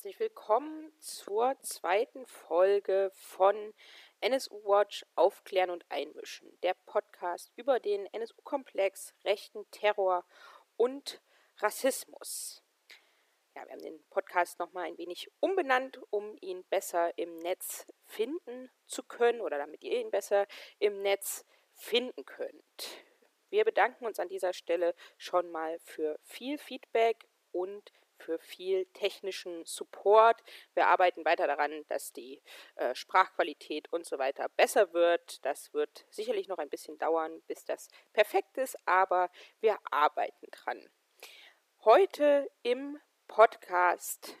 herzlich willkommen zur zweiten Folge von NSU Watch Aufklären und Einmischen, der Podcast über den NSU-Komplex, rechten Terror und Rassismus. Ja, wir haben den Podcast nochmal ein wenig umbenannt, um ihn besser im Netz finden zu können oder damit ihr ihn besser im Netz finden könnt. Wir bedanken uns an dieser Stelle schon mal für viel Feedback und für viel technischen Support. Wir arbeiten weiter daran, dass die äh, Sprachqualität und so weiter besser wird. Das wird sicherlich noch ein bisschen dauern, bis das perfekt ist, aber wir arbeiten dran. Heute im Podcast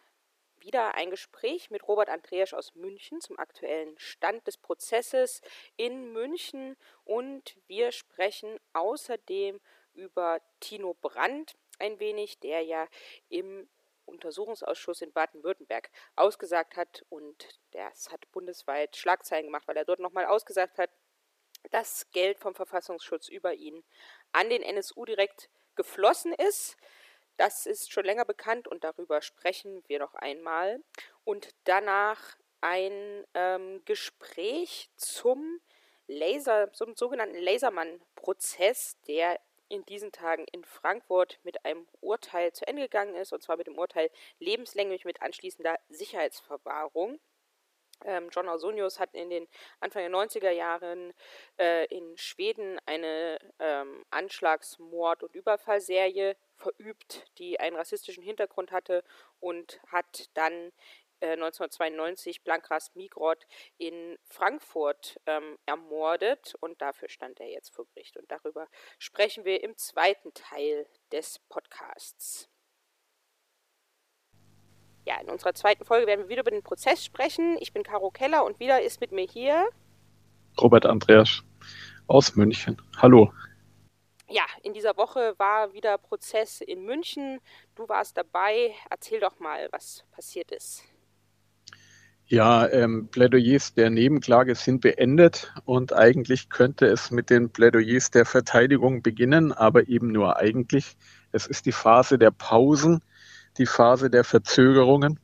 wieder ein Gespräch mit Robert Andreasch aus München zum aktuellen Stand des Prozesses in München und wir sprechen außerdem über Tino Brandt, ein wenig, der ja im Untersuchungsausschuss in Baden-Württemberg ausgesagt hat und das hat bundesweit Schlagzeilen gemacht, weil er dort nochmal ausgesagt hat, dass Geld vom Verfassungsschutz über ihn an den NSU direkt geflossen ist. Das ist schon länger bekannt und darüber sprechen wir noch einmal. Und danach ein ähm, Gespräch zum Laser, zum sogenannten Lasermann-Prozess, der in diesen Tagen in Frankfurt mit einem Urteil zu Ende gegangen ist, und zwar mit dem Urteil lebenslänglich mit anschließender Sicherheitsverwahrung. Ähm, John Ausonius hat in den Anfang der 90er Jahren äh, in Schweden eine ähm, Anschlagsmord- und Überfallserie verübt, die einen rassistischen Hintergrund hatte und hat dann 1992 äh, Blankras Migrot in Frankfurt ähm, ermordet und dafür stand er jetzt vor Gericht. Und darüber sprechen wir im zweiten Teil des Podcasts. Ja, in unserer zweiten Folge werden wir wieder über den Prozess sprechen. Ich bin Caro Keller und wieder ist mit mir hier Robert Andreas aus München. Hallo. Ja, in dieser Woche war wieder Prozess in München. Du warst dabei. Erzähl doch mal, was passiert ist. Ja, ähm, Plädoyers der Nebenklage sind beendet und eigentlich könnte es mit den Plädoyers der Verteidigung beginnen, aber eben nur eigentlich. Es ist die Phase der Pausen, die Phase der Verzögerungen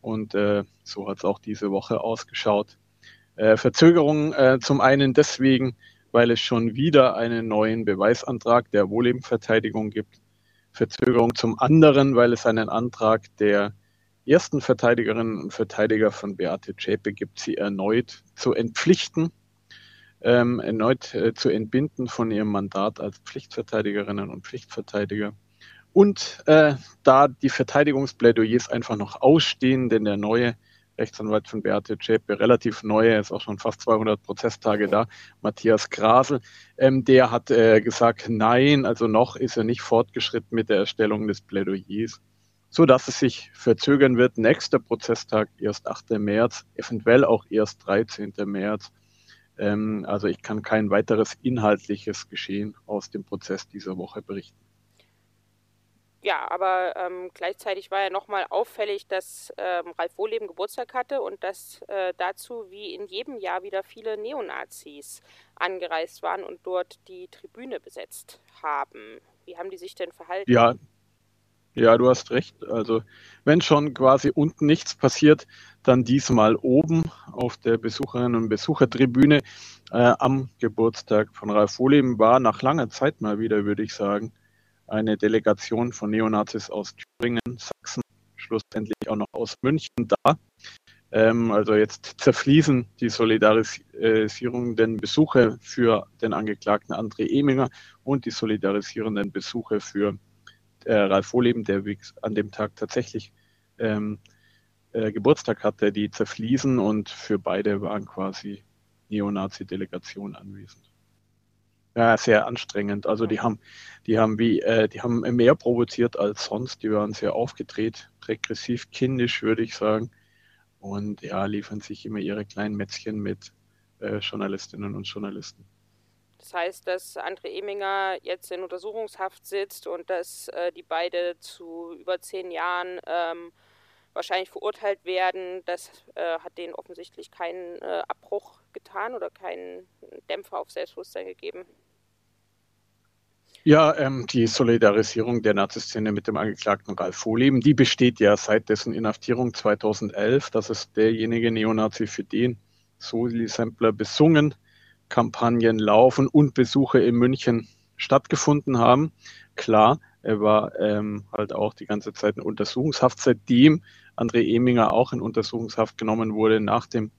und äh, so hat es auch diese Woche ausgeschaut. Äh, Verzögerungen äh, zum einen deswegen, weil es schon wieder einen neuen Beweisantrag der Wohllebenverteidigung gibt. Verzögerung zum anderen, weil es einen Antrag der ersten Verteidigerinnen und Verteidiger von Beate Zschäpe gibt, sie erneut zu entpflichten, ähm, erneut äh, zu entbinden von ihrem Mandat als Pflichtverteidigerinnen und Pflichtverteidiger. Und äh, da die Verteidigungsplädoyers einfach noch ausstehen, denn der neue Rechtsanwalt von Beate Zschäpe, relativ neu, er ist auch schon fast 200 Prozesstage da, Matthias Grasel, ähm, der hat äh, gesagt, nein, also noch ist er nicht fortgeschritten mit der Erstellung des Plädoyers so dass es sich verzögern wird. Nächster Prozesstag erst 8. März, eventuell auch erst 13. März. Ähm, also ich kann kein weiteres inhaltliches Geschehen aus dem Prozess dieser Woche berichten. Ja, aber ähm, gleichzeitig war ja nochmal auffällig, dass ähm, Ralf Wohleben Geburtstag hatte und dass äh, dazu wie in jedem Jahr wieder viele Neonazis angereist waren und dort die Tribüne besetzt haben. Wie haben die sich denn verhalten? Ja, ja, du hast recht. Also wenn schon quasi unten nichts passiert, dann diesmal oben auf der Besucherinnen- und Besuchertribüne äh, am Geburtstag von Ralf Wohleben war nach langer Zeit mal wieder, würde ich sagen, eine Delegation von Neonazis aus Thüringen, Sachsen, schlussendlich auch noch aus München da. Ähm, also jetzt zerfließen die solidarisierenden Besuche für den Angeklagten André Eminger und die solidarisierenden Besuche für äh, Ralf Wohleben, der an dem Tag tatsächlich ähm, äh, Geburtstag hatte, die zerfließen und für beide waren quasi Neonazi-Delegationen anwesend. Ja, sehr anstrengend. Also die haben, die haben wie, äh, die haben mehr provoziert als sonst. Die waren sehr aufgedreht, regressiv, kindisch, würde ich sagen. Und ja, liefern sich immer ihre kleinen Mätzchen mit äh, Journalistinnen und Journalisten. Das heißt, dass André Eminger jetzt in Untersuchungshaft sitzt und dass äh, die beide zu über zehn Jahren ähm, wahrscheinlich verurteilt werden. Das äh, hat denen offensichtlich keinen äh, Abbruch getan oder keinen Dämpfer auf Selbstbewusstsein gegeben. Ja, ähm, die Solidarisierung der Naziszene mit dem Angeklagten Ralf Vohleben, die besteht ja seit dessen Inhaftierung 2011. Das ist derjenige Neonazi, für den Soli-Sampler besungen, Kampagnen laufen und Besuche in München stattgefunden haben. Klar, er war ähm, halt auch die ganze Zeit in Untersuchungshaft, seitdem André Eminger auch in Untersuchungshaft genommen wurde nach dem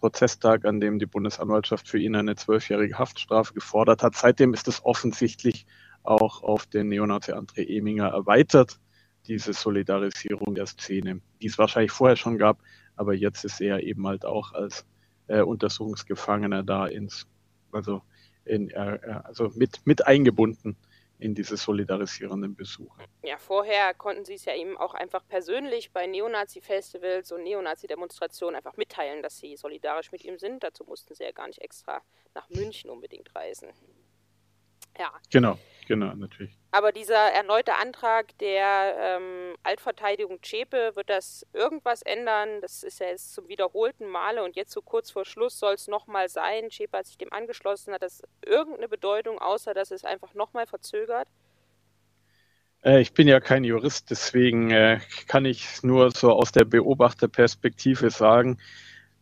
Prozesstag, an dem die Bundesanwaltschaft für ihn eine zwölfjährige Haftstrafe gefordert hat. Seitdem ist es offensichtlich auch auf den Neonazi André Eminger erweitert, diese Solidarisierung der Szene, die es wahrscheinlich vorher schon gab, aber jetzt ist er eben halt auch als äh, Untersuchungsgefangener da ins, also, in, äh, also mit, mit eingebunden in diese solidarisierenden Besuche. Ja, vorher konnten sie es ja eben auch einfach persönlich bei Neonazi-Festivals und Neonazi-Demonstrationen einfach mitteilen, dass sie solidarisch mit ihm sind. Dazu mussten sie ja gar nicht extra nach München unbedingt reisen. Ja. Genau, genau, natürlich. Aber dieser erneute Antrag der ähm, Altverteidigung Zschäpe, wird das irgendwas ändern? Das ist ja jetzt zum wiederholten Male und jetzt so kurz vor Schluss soll es nochmal sein. Zschäpe hat sich dem angeschlossen. Hat das irgendeine Bedeutung, außer dass es einfach nochmal verzögert? Äh, ich bin ja kein Jurist, deswegen äh, kann ich nur so aus der Beobachterperspektive sagen,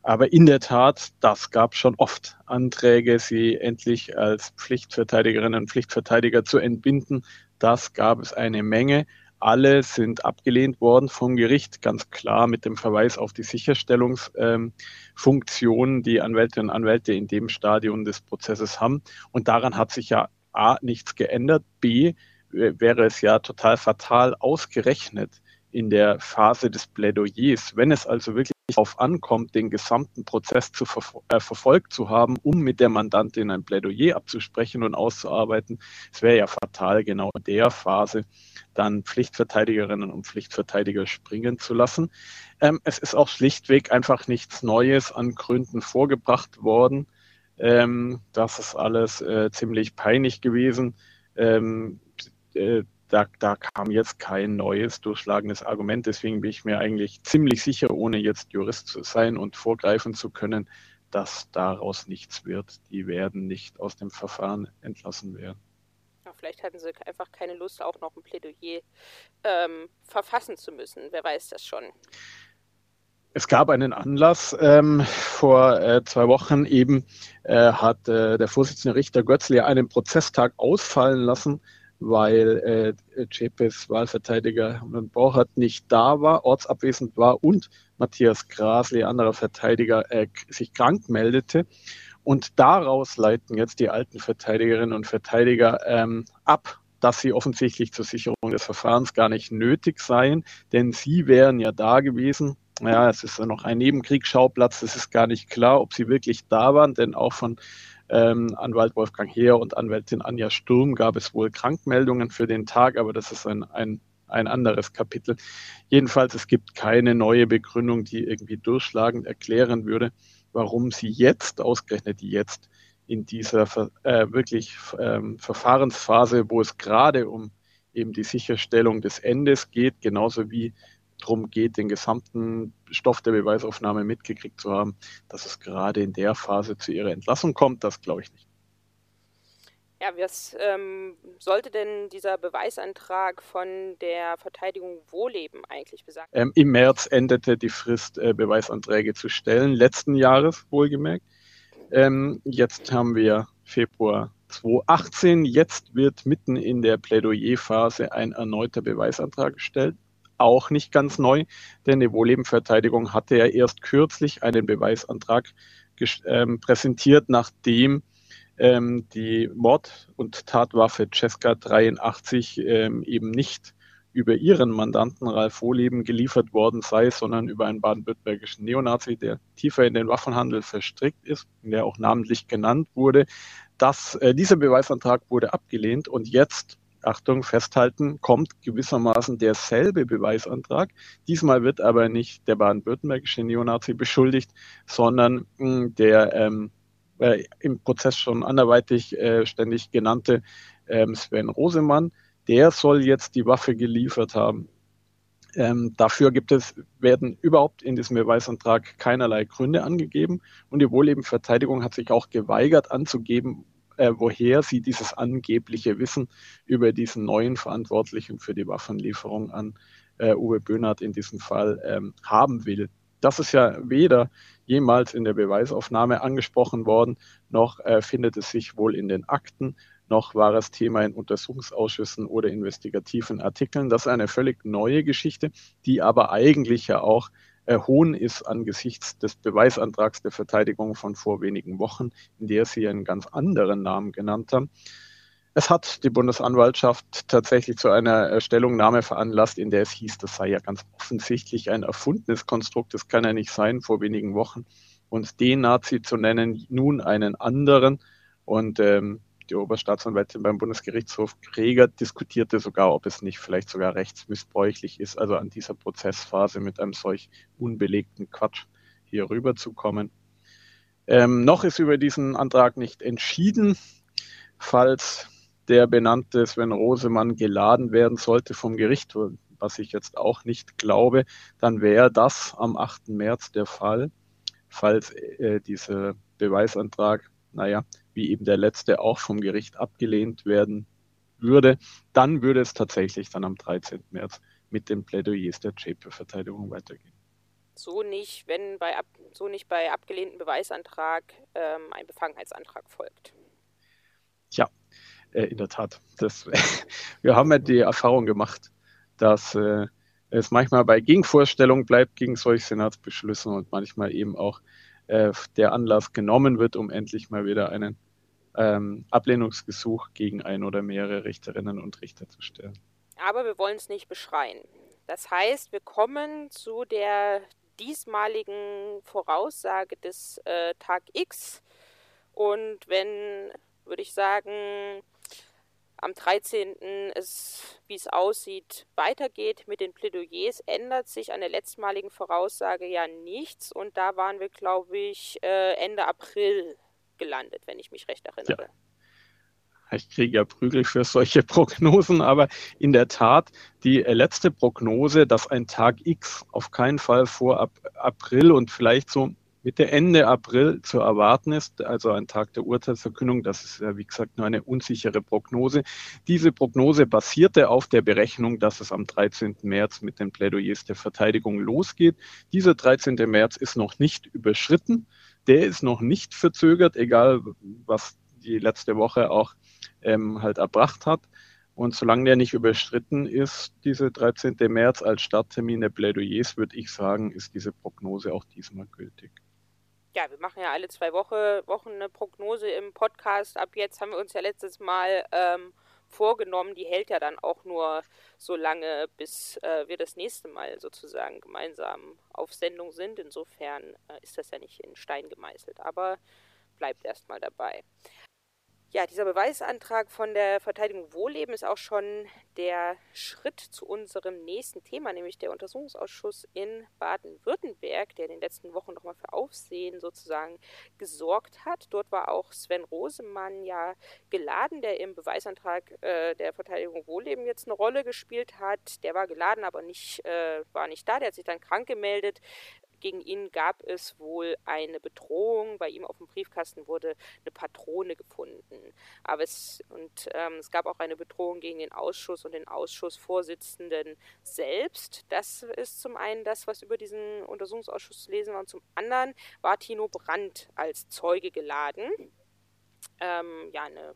aber in der Tat, das gab schon oft Anträge, sie endlich als Pflichtverteidigerinnen und Pflichtverteidiger zu entbinden. Das gab es eine Menge. Alle sind abgelehnt worden vom Gericht, ganz klar mit dem Verweis auf die Sicherstellungsfunktionen, ähm, die Anwältinnen und Anwälte in dem Stadium des Prozesses haben. Und daran hat sich ja A nichts geändert, B wäre es ja total fatal ausgerechnet in der Phase des Plädoyers, wenn es also wirklich darauf ankommt, den gesamten Prozess zu ver äh, verfolgt zu haben, um mit der Mandantin ein Plädoyer abzusprechen und auszuarbeiten. Es wäre ja fatal, genau in der Phase dann Pflichtverteidigerinnen und Pflichtverteidiger springen zu lassen. Ähm, es ist auch schlichtweg einfach nichts Neues an Gründen vorgebracht worden. Ähm, das ist alles äh, ziemlich peinlich gewesen. Ähm, äh, da, da kam jetzt kein neues durchschlagendes Argument. Deswegen bin ich mir eigentlich ziemlich sicher, ohne jetzt Jurist zu sein und vorgreifen zu können, dass daraus nichts wird. Die werden nicht aus dem Verfahren entlassen werden. Ja, vielleicht hatten sie einfach keine Lust, auch noch ein Plädoyer ähm, verfassen zu müssen. Wer weiß das schon. Es gab einen Anlass. Ähm, vor äh, zwei Wochen eben äh, hat äh, der Vorsitzende Richter Götzli einen Prozesstag ausfallen lassen, weil äh, Cepes Wahlverteidiger Borchardt nicht da war, ortsabwesend war und Matthias Grasli, anderer Verteidiger, äh, sich krank meldete. Und daraus leiten jetzt die alten Verteidigerinnen und Verteidiger ähm, ab, dass sie offensichtlich zur Sicherung des Verfahrens gar nicht nötig seien, denn sie wären ja da gewesen. Ja, es ist ja noch ein Nebenkriegsschauplatz, es ist gar nicht klar, ob sie wirklich da waren, denn auch von ähm, Anwalt Wolfgang Heer und Anwältin Anja Sturm gab es wohl Krankmeldungen für den Tag, aber das ist ein, ein, ein anderes Kapitel. Jedenfalls, es gibt keine neue Begründung, die irgendwie durchschlagend erklären würde, warum sie jetzt, ausgerechnet jetzt, in dieser äh, wirklich ähm, Verfahrensphase, wo es gerade um eben die Sicherstellung des Endes geht, genauso wie darum geht, den gesamten Stoff der Beweisaufnahme mitgekriegt zu haben, dass es gerade in der Phase zu ihrer Entlassung kommt, das glaube ich nicht. Ja, was ähm, sollte denn dieser Beweisantrag von der Verteidigung Wohleben eigentlich besagen? Ähm, Im März endete die Frist, äh, Beweisanträge zu stellen, letzten Jahres wohlgemerkt. Ähm, jetzt haben wir Februar 2018. Jetzt wird mitten in der Plädoyerphase ein erneuter Beweisantrag gestellt auch nicht ganz neu, denn die Wohlebenverteidigung hatte ja erst kürzlich einen Beweisantrag ähm, präsentiert, nachdem ähm, die Mord- und Tatwaffe Cesca 83 ähm, eben nicht über ihren Mandanten Ralf Wohleben geliefert worden sei, sondern über einen baden-württembergischen Neonazi, der tiefer in den Waffenhandel verstrickt ist, der auch namentlich genannt wurde. Das, äh, dieser Beweisantrag wurde abgelehnt und jetzt Achtung, festhalten, kommt gewissermaßen derselbe Beweisantrag. Diesmal wird aber nicht der baden-württembergische Neonazi beschuldigt, sondern mh, hm, der ähm, äh, im Prozess schon anderweitig äh, ständig genannte ähm, Sven Rosemann. Der soll jetzt die Waffe geliefert haben. Ähm, dafür gibt es, werden überhaupt in diesem Beweisantrag keinerlei Gründe angegeben und die Wohlebenverteidigung hat sich auch geweigert anzugeben, äh, woher sie dieses angebliche Wissen über diesen neuen Verantwortlichen für die Waffenlieferung an äh, Uwe Böhnhardt in diesem Fall ähm, haben will. Das ist ja weder jemals in der Beweisaufnahme angesprochen worden, noch äh, findet es sich wohl in den Akten, noch war es Thema in Untersuchungsausschüssen oder investigativen Artikeln. Das ist eine völlig neue Geschichte, die aber eigentlich ja auch hohn ist angesichts des Beweisantrags der Verteidigung von vor wenigen Wochen, in der sie einen ganz anderen Namen genannt haben. Es hat die Bundesanwaltschaft tatsächlich zu einer Stellungnahme veranlasst, in der es hieß, das sei ja ganz offensichtlich ein erfundenes Konstrukt, das kann ja nicht sein, vor wenigen Wochen. Und den Nazi zu nennen, nun einen anderen. Und ähm, die Oberstaatsanwältin beim Bundesgerichtshof Kreger diskutierte sogar, ob es nicht vielleicht sogar rechtsmissbräuchlich ist, also an dieser Prozessphase mit einem solch unbelegten Quatsch hier rüberzukommen. Ähm, noch ist über diesen Antrag nicht entschieden. Falls der benannte Sven Rosemann geladen werden sollte vom Gericht, was ich jetzt auch nicht glaube, dann wäre das am 8. März der Fall, falls äh, dieser Beweisantrag, naja, wie eben der letzte auch vom Gericht abgelehnt werden würde, dann würde es tatsächlich dann am 13. März mit den Plädoyers der JPO-Verteidigung weitergehen. So nicht, wenn bei ab, so nicht bei abgelehnten Beweisantrag ähm, ein Befangenheitsantrag folgt. Tja, äh, in der Tat. Das, wir haben ja die Erfahrung gemacht, dass äh, es manchmal bei Gegenvorstellungen bleibt gegen solche Senatsbeschlüsse und manchmal eben auch äh, der Anlass genommen wird, um endlich mal wieder einen ähm, Ablehnungsgesuch gegen ein oder mehrere Richterinnen und Richter zu stellen. Aber wir wollen es nicht beschreien. Das heißt, wir kommen zu der diesmaligen Voraussage des äh, Tag X. Und wenn, würde ich sagen, am 13. es, wie es aussieht, weitergeht mit den Plädoyers, ändert sich an der letztmaligen Voraussage ja nichts. Und da waren wir, glaube ich, äh, Ende April gelandet, wenn ich mich recht erinnere. Ja. Ich kriege ja Prügel für solche Prognosen, aber in der Tat die äh, letzte Prognose, dass ein Tag X auf keinen Fall vor April und vielleicht so Mitte, Ende April zu erwarten ist, also ein Tag der Urteilsverkündung. Das ist ja, wie gesagt, nur eine unsichere Prognose. Diese Prognose basierte auf der Berechnung, dass es am 13. März mit den Plädoyers der Verteidigung losgeht. Dieser 13. März ist noch nicht überschritten. Der ist noch nicht verzögert, egal was die letzte Woche auch ähm, halt erbracht hat. Und solange der nicht überschritten ist, diese 13. März als Starttermin der Plädoyers, würde ich sagen, ist diese Prognose auch diesmal gültig ja, wir machen ja alle zwei Woche, Wochen eine Prognose im Podcast. Ab jetzt haben wir uns ja letztes Mal ähm, vorgenommen, die hält ja dann auch nur so lange, bis äh, wir das nächste Mal sozusagen gemeinsam auf Sendung sind. Insofern äh, ist das ja nicht in Stein gemeißelt, aber bleibt erstmal dabei. Ja, dieser Beweisantrag von der Verteidigung Wohlleben ist auch schon der Schritt zu unserem nächsten Thema, nämlich der Untersuchungsausschuss in Baden-Württemberg, der in den letzten Wochen nochmal für Aufsehen sozusagen gesorgt hat. Dort war auch Sven Rosemann ja geladen, der im Beweisantrag äh, der Verteidigung Wohlleben jetzt eine Rolle gespielt hat. Der war geladen, aber nicht, äh, war nicht da. Der hat sich dann krank gemeldet. Gegen ihn gab es wohl eine Bedrohung. Bei ihm auf dem Briefkasten wurde eine Patrone gefunden. Aber es, und, ähm, es gab auch eine Bedrohung gegen den Ausschuss und den Ausschussvorsitzenden selbst. Das ist zum einen das, was über diesen Untersuchungsausschuss zu lesen war. Und zum anderen war Tino Brandt als Zeuge geladen. Ähm, ja, eine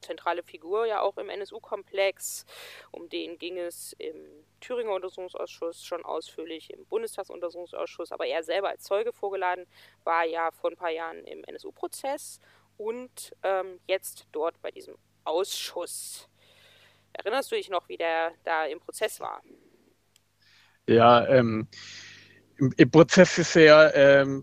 zentrale Figur ja auch im NSU-Komplex. Um den ging es im Thüringer Untersuchungsausschuss schon ausführlich, im Bundestagsuntersuchungsausschuss, aber er selber als Zeuge vorgeladen war ja vor ein paar Jahren im NSU-Prozess und ähm, jetzt dort bei diesem Ausschuss. Erinnerst du dich noch, wie der da im Prozess war? Ja, ähm, im, im, Prozess ist er ähm,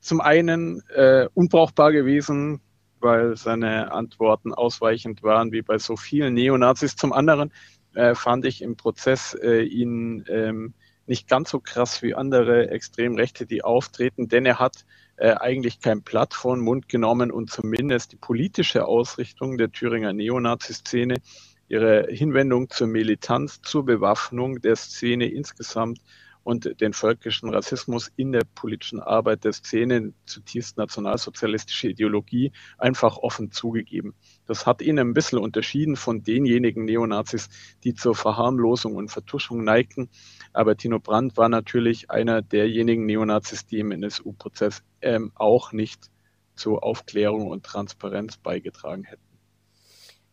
zum einen äh, unbrauchbar gewesen, weil seine Antworten ausweichend waren, wie bei so vielen Neonazis. Zum anderen äh, fand ich im Prozess äh, ihn ähm, nicht ganz so krass wie andere Extremrechte, die auftreten, denn er hat äh, eigentlich kein Blatt vor den Mund genommen und zumindest die politische Ausrichtung der Thüringer Neonazi-Szene, ihre Hinwendung zur Militanz, zur Bewaffnung der Szene insgesamt und den völkischen Rassismus in der politischen Arbeit der Szene, zutiefst nationalsozialistische Ideologie, einfach offen zugegeben. Das hat ihn ein bisschen unterschieden von denjenigen Neonazis, die zur Verharmlosung und Vertuschung neigten. Aber Tino Brandt war natürlich einer derjenigen Neonazis, die im NSU-Prozess ähm, auch nicht zur Aufklärung und Transparenz beigetragen hätten.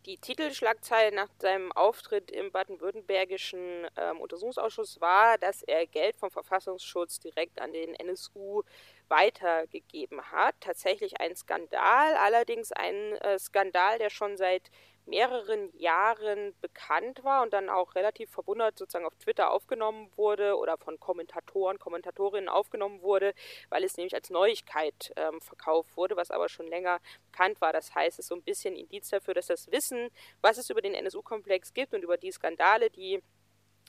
Die Titelschlagzeile nach seinem Auftritt im baden-württembergischen ähm, Untersuchungsausschuss war, dass er Geld vom Verfassungsschutz direkt an den NSU weitergegeben hat. Tatsächlich ein Skandal, allerdings ein äh, Skandal, der schon seit mehreren Jahren bekannt war und dann auch relativ verwundert sozusagen auf Twitter aufgenommen wurde oder von Kommentatoren, Kommentatorinnen aufgenommen wurde, weil es nämlich als Neuigkeit ähm, verkauft wurde, was aber schon länger bekannt war. Das heißt, es ist so ein bisschen Indiz dafür, dass das Wissen, was es über den NSU-Komplex gibt und über die Skandale, die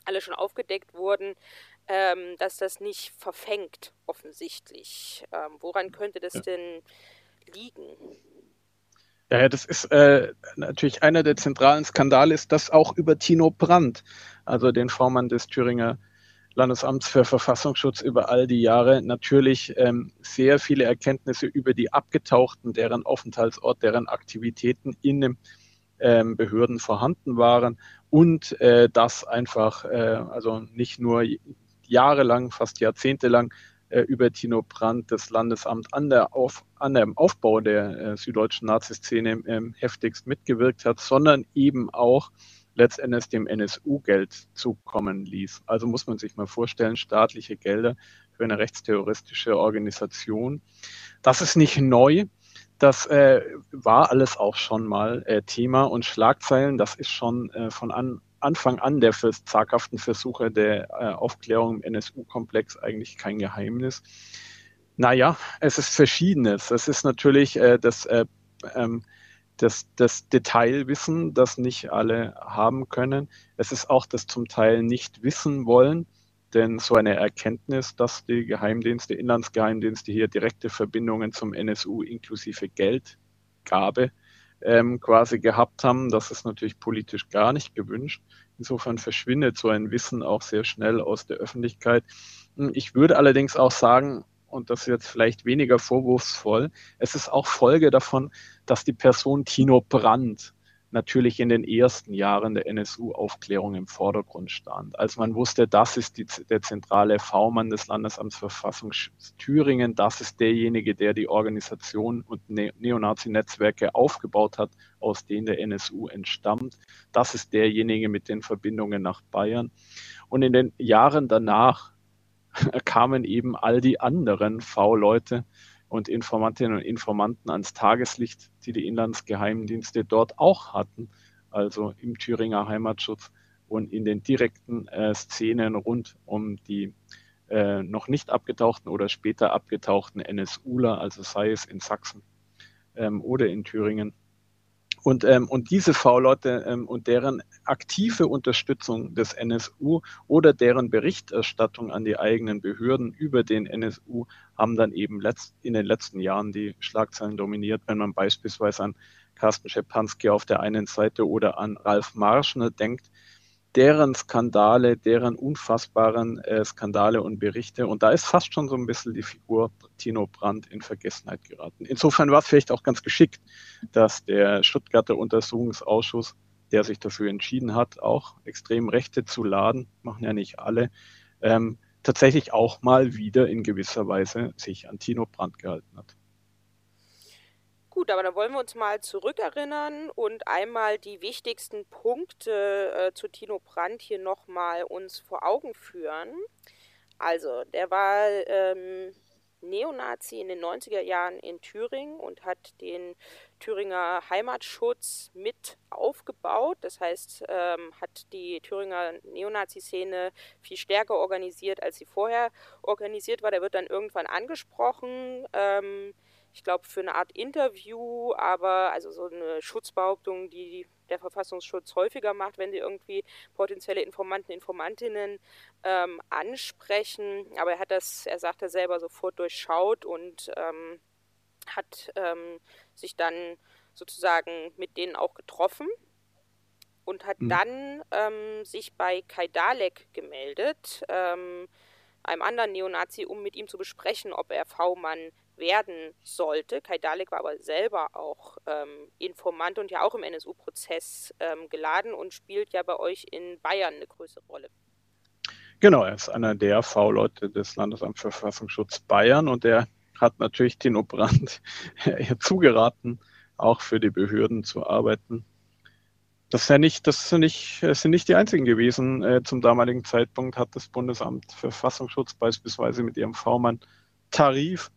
alle schon aufgedeckt wurden, ähm, dass das nicht verfängt, offensichtlich. Ähm, woran könnte das ja. denn liegen? Ja, das ist äh, natürlich einer der zentralen Skandale, ist das auch über Tino Brandt, also den Vormann des Thüringer Landesamts für Verfassungsschutz über all die Jahre natürlich ähm, sehr viele Erkenntnisse über die Abgetauchten, deren Aufenthaltsort, deren Aktivitäten in den ähm, Behörden vorhanden waren und äh, das einfach, äh, also nicht nur jahrelang, fast jahrzehntelang äh, über Tino Brandt das Landesamt an, der Auf, an dem Aufbau der äh, süddeutschen Naziszene ähm, heftigst mitgewirkt hat, sondern eben auch letztendlich dem NSU Geld zukommen ließ. Also muss man sich mal vorstellen, staatliche Gelder für eine rechtsterroristische Organisation. Das ist nicht neu. Das äh, war alles auch schon mal äh, Thema und Schlagzeilen. Das ist schon äh, von an, Anfang an der zaghaften Versuche der äh, Aufklärung im NSU-Komplex eigentlich kein Geheimnis. Naja, es ist Verschiedenes. Es ist natürlich äh, das, äh, ähm, das, das Detailwissen, das nicht alle haben können. Es ist auch das zum Teil nicht wissen wollen, denn so eine Erkenntnis, dass die Geheimdienste, Inlandsgeheimdienste hier direkte Verbindungen zum NSU inklusive Geldgabe ähm, quasi gehabt haben. Das ist natürlich politisch gar nicht gewünscht. Insofern verschwindet so ein Wissen auch sehr schnell aus der Öffentlichkeit. Ich würde allerdings auch sagen, und das ist jetzt vielleicht weniger vorwurfsvoll, es ist auch Folge davon, dass die Person Tino Brandt natürlich in den ersten Jahren der NSU-Aufklärung im Vordergrund stand. Als man wusste, das ist die, der zentrale V-Mann des Landesamts Verfassungsschutz Thüringen, das ist derjenige, der die Organisation und ne Neonazi-Netzwerke aufgebaut hat, aus denen der NSU entstammt. Das ist derjenige mit den Verbindungen nach Bayern. Und in den Jahren danach kamen eben all die anderen V-Leute, und Informantinnen und Informanten ans Tageslicht, die die Inlandsgeheimdienste dort auch hatten, also im Thüringer Heimatschutz und in den direkten äh, Szenen rund um die äh, noch nicht abgetauchten oder später abgetauchten NSUler, also sei es in Sachsen ähm, oder in Thüringen. Und, ähm, und diese V-Leute ähm, und deren aktive Unterstützung des NSU oder deren Berichterstattung an die eigenen Behörden über den NSU haben dann eben letzt, in den letzten Jahren die Schlagzeilen dominiert, wenn man beispielsweise an Carsten Schepanski auf der einen Seite oder an Ralf Marschner denkt, deren Skandale, deren unfassbaren äh, Skandale und Berichte. Und da ist fast schon so ein bisschen die Figur Tino Brandt in Vergessenheit geraten. Insofern war es vielleicht auch ganz geschickt, dass der Stuttgarter Untersuchungsausschuss, der sich dafür entschieden hat, auch extrem Rechte zu laden, machen ja nicht alle, ähm, tatsächlich auch mal wieder in gewisser Weise sich an Tino Brandt gehalten hat. Gut, aber dann wollen wir uns mal zurückerinnern und einmal die wichtigsten Punkte äh, zu Tino Brandt hier nochmal uns vor Augen führen. Also, der war ähm, Neonazi in den 90er Jahren in Thüringen und hat den Thüringer Heimatschutz mit aufgebaut. Das heißt, ähm, hat die Thüringer Neonazi-Szene viel stärker organisiert, als sie vorher organisiert war. Der wird dann irgendwann angesprochen. Ähm, ich glaube, für eine Art Interview, aber also so eine Schutzbehauptung, die der Verfassungsschutz häufiger macht, wenn sie irgendwie potenzielle Informanten, Informantinnen ähm, ansprechen. Aber er hat das, er sagt er selber, sofort durchschaut und ähm, hat ähm, sich dann sozusagen mit denen auch getroffen und hat mhm. dann ähm, sich bei Kai Dalek gemeldet. Ähm, einem anderen Neonazi, um mit ihm zu besprechen, ob er V-Mann werden sollte. Kai Dalek war aber selber auch ähm, Informant und ja auch im NSU-Prozess ähm, geladen und spielt ja bei euch in Bayern eine größere Rolle. Genau, er ist einer der V-Leute des Landesamts für Verfassungsschutz Bayern und er hat natürlich Tino Brandt zugeraten, auch für die Behörden zu arbeiten. Das, ja nicht, das sind, nicht, das sind nicht die einzigen gewesen. Äh, zum damaligen Zeitpunkt hat das Bundesamt für Verfassungsschutz beispielsweise mit ihrem V-Mann-Tarif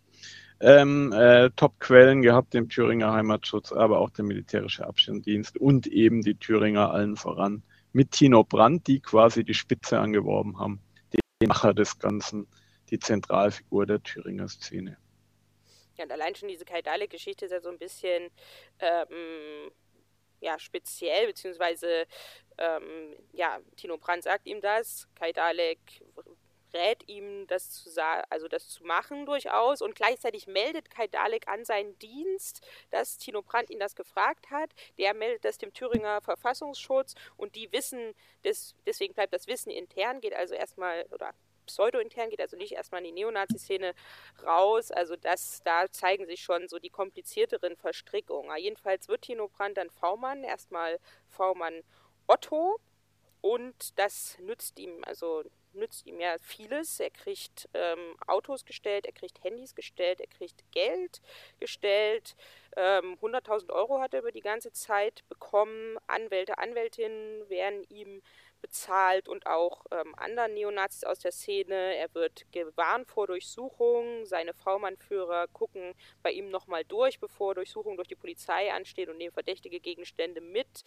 ähm, äh, Top-Quellen gehabt, den Thüringer Heimatschutz, aber auch der militärische Abschirmdienst und eben die Thüringer allen voran mit Tino Brandt, die quasi die Spitze angeworben haben, den Macher des Ganzen, die Zentralfigur der Thüringer Szene. Ja, und allein schon diese Kai Dalek-Geschichte ist ja so ein bisschen ähm, ja, speziell, beziehungsweise ähm, ja, Tino Brandt sagt ihm das, Kai Dalek rät ihm, das zu, also das zu machen durchaus und gleichzeitig meldet Kai Dalek an seinen Dienst, dass Tino Brandt ihn das gefragt hat. Der meldet das dem Thüringer Verfassungsschutz und die wissen, des, deswegen bleibt das Wissen intern, geht also erstmal, oder pseudo-intern geht, also nicht erstmal in die Neonazi-Szene raus. Also das, da zeigen sich schon so die komplizierteren Verstrickungen. Jedenfalls wird Tino Brandt dann V-Mann, erstmal V-Mann Otto. Und das nützt ihm, also nützt ihm ja vieles. Er kriegt ähm, Autos gestellt, er kriegt Handys gestellt, er kriegt Geld gestellt. Ähm, 100.000 Euro hat er über die ganze Zeit bekommen. Anwälte, Anwältinnen werden ihm bezahlt und auch ähm, anderen Neonazis aus der Szene. Er wird gewarnt vor Durchsuchungen. Seine V-Mann-Führer gucken bei ihm nochmal durch, bevor Durchsuchung durch die Polizei ansteht und nehmen verdächtige Gegenstände mit.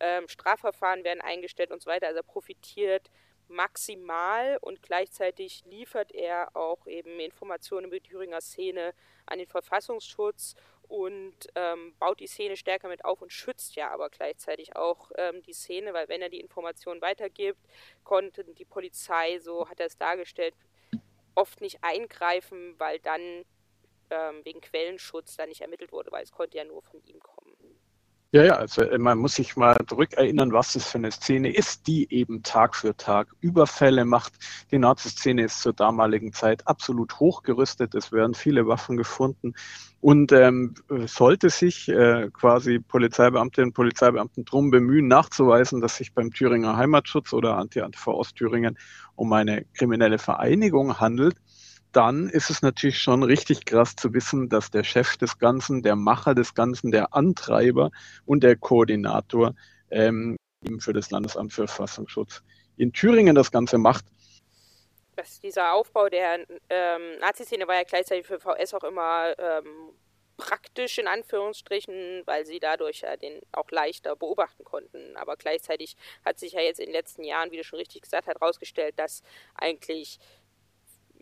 Ähm, Strafverfahren werden eingestellt und so weiter. Also er profitiert maximal und gleichzeitig liefert er auch eben Informationen über die Thüringer Szene an den Verfassungsschutz und ähm, baut die Szene stärker mit auf und schützt ja aber gleichzeitig auch ähm, die Szene, weil wenn er die Informationen weitergibt, konnte die Polizei, so hat er es dargestellt, oft nicht eingreifen, weil dann ähm, wegen Quellenschutz da nicht ermittelt wurde, weil es konnte ja nur von ihm kommen. Ja, ja, also äh, man muss sich mal zurückerinnern, was das für eine Szene ist, die eben Tag für Tag Überfälle macht. Die Nazi-Szene ist zur damaligen Zeit absolut hochgerüstet. Es werden viele Waffen gefunden. Und ähm, sollte sich äh, quasi Polizeibeamtinnen und Polizeibeamten drum bemühen, nachzuweisen, dass sich beim Thüringer Heimatschutz oder Anti-Antifa Ostthüringen um eine kriminelle Vereinigung handelt, dann ist es natürlich schon richtig krass zu wissen, dass der Chef des Ganzen, der Macher des Ganzen, der Antreiber und der Koordinator ähm, eben für das Landesamt für Verfassungsschutz in Thüringen das Ganze macht. Das, dieser Aufbau der ähm, Nazi-Szene war ja gleichzeitig für VS auch immer ähm, praktisch in Anführungsstrichen, weil sie dadurch ja den auch leichter beobachten konnten. Aber gleichzeitig hat sich ja jetzt in den letzten Jahren, wie du schon richtig gesagt hast, herausgestellt, dass eigentlich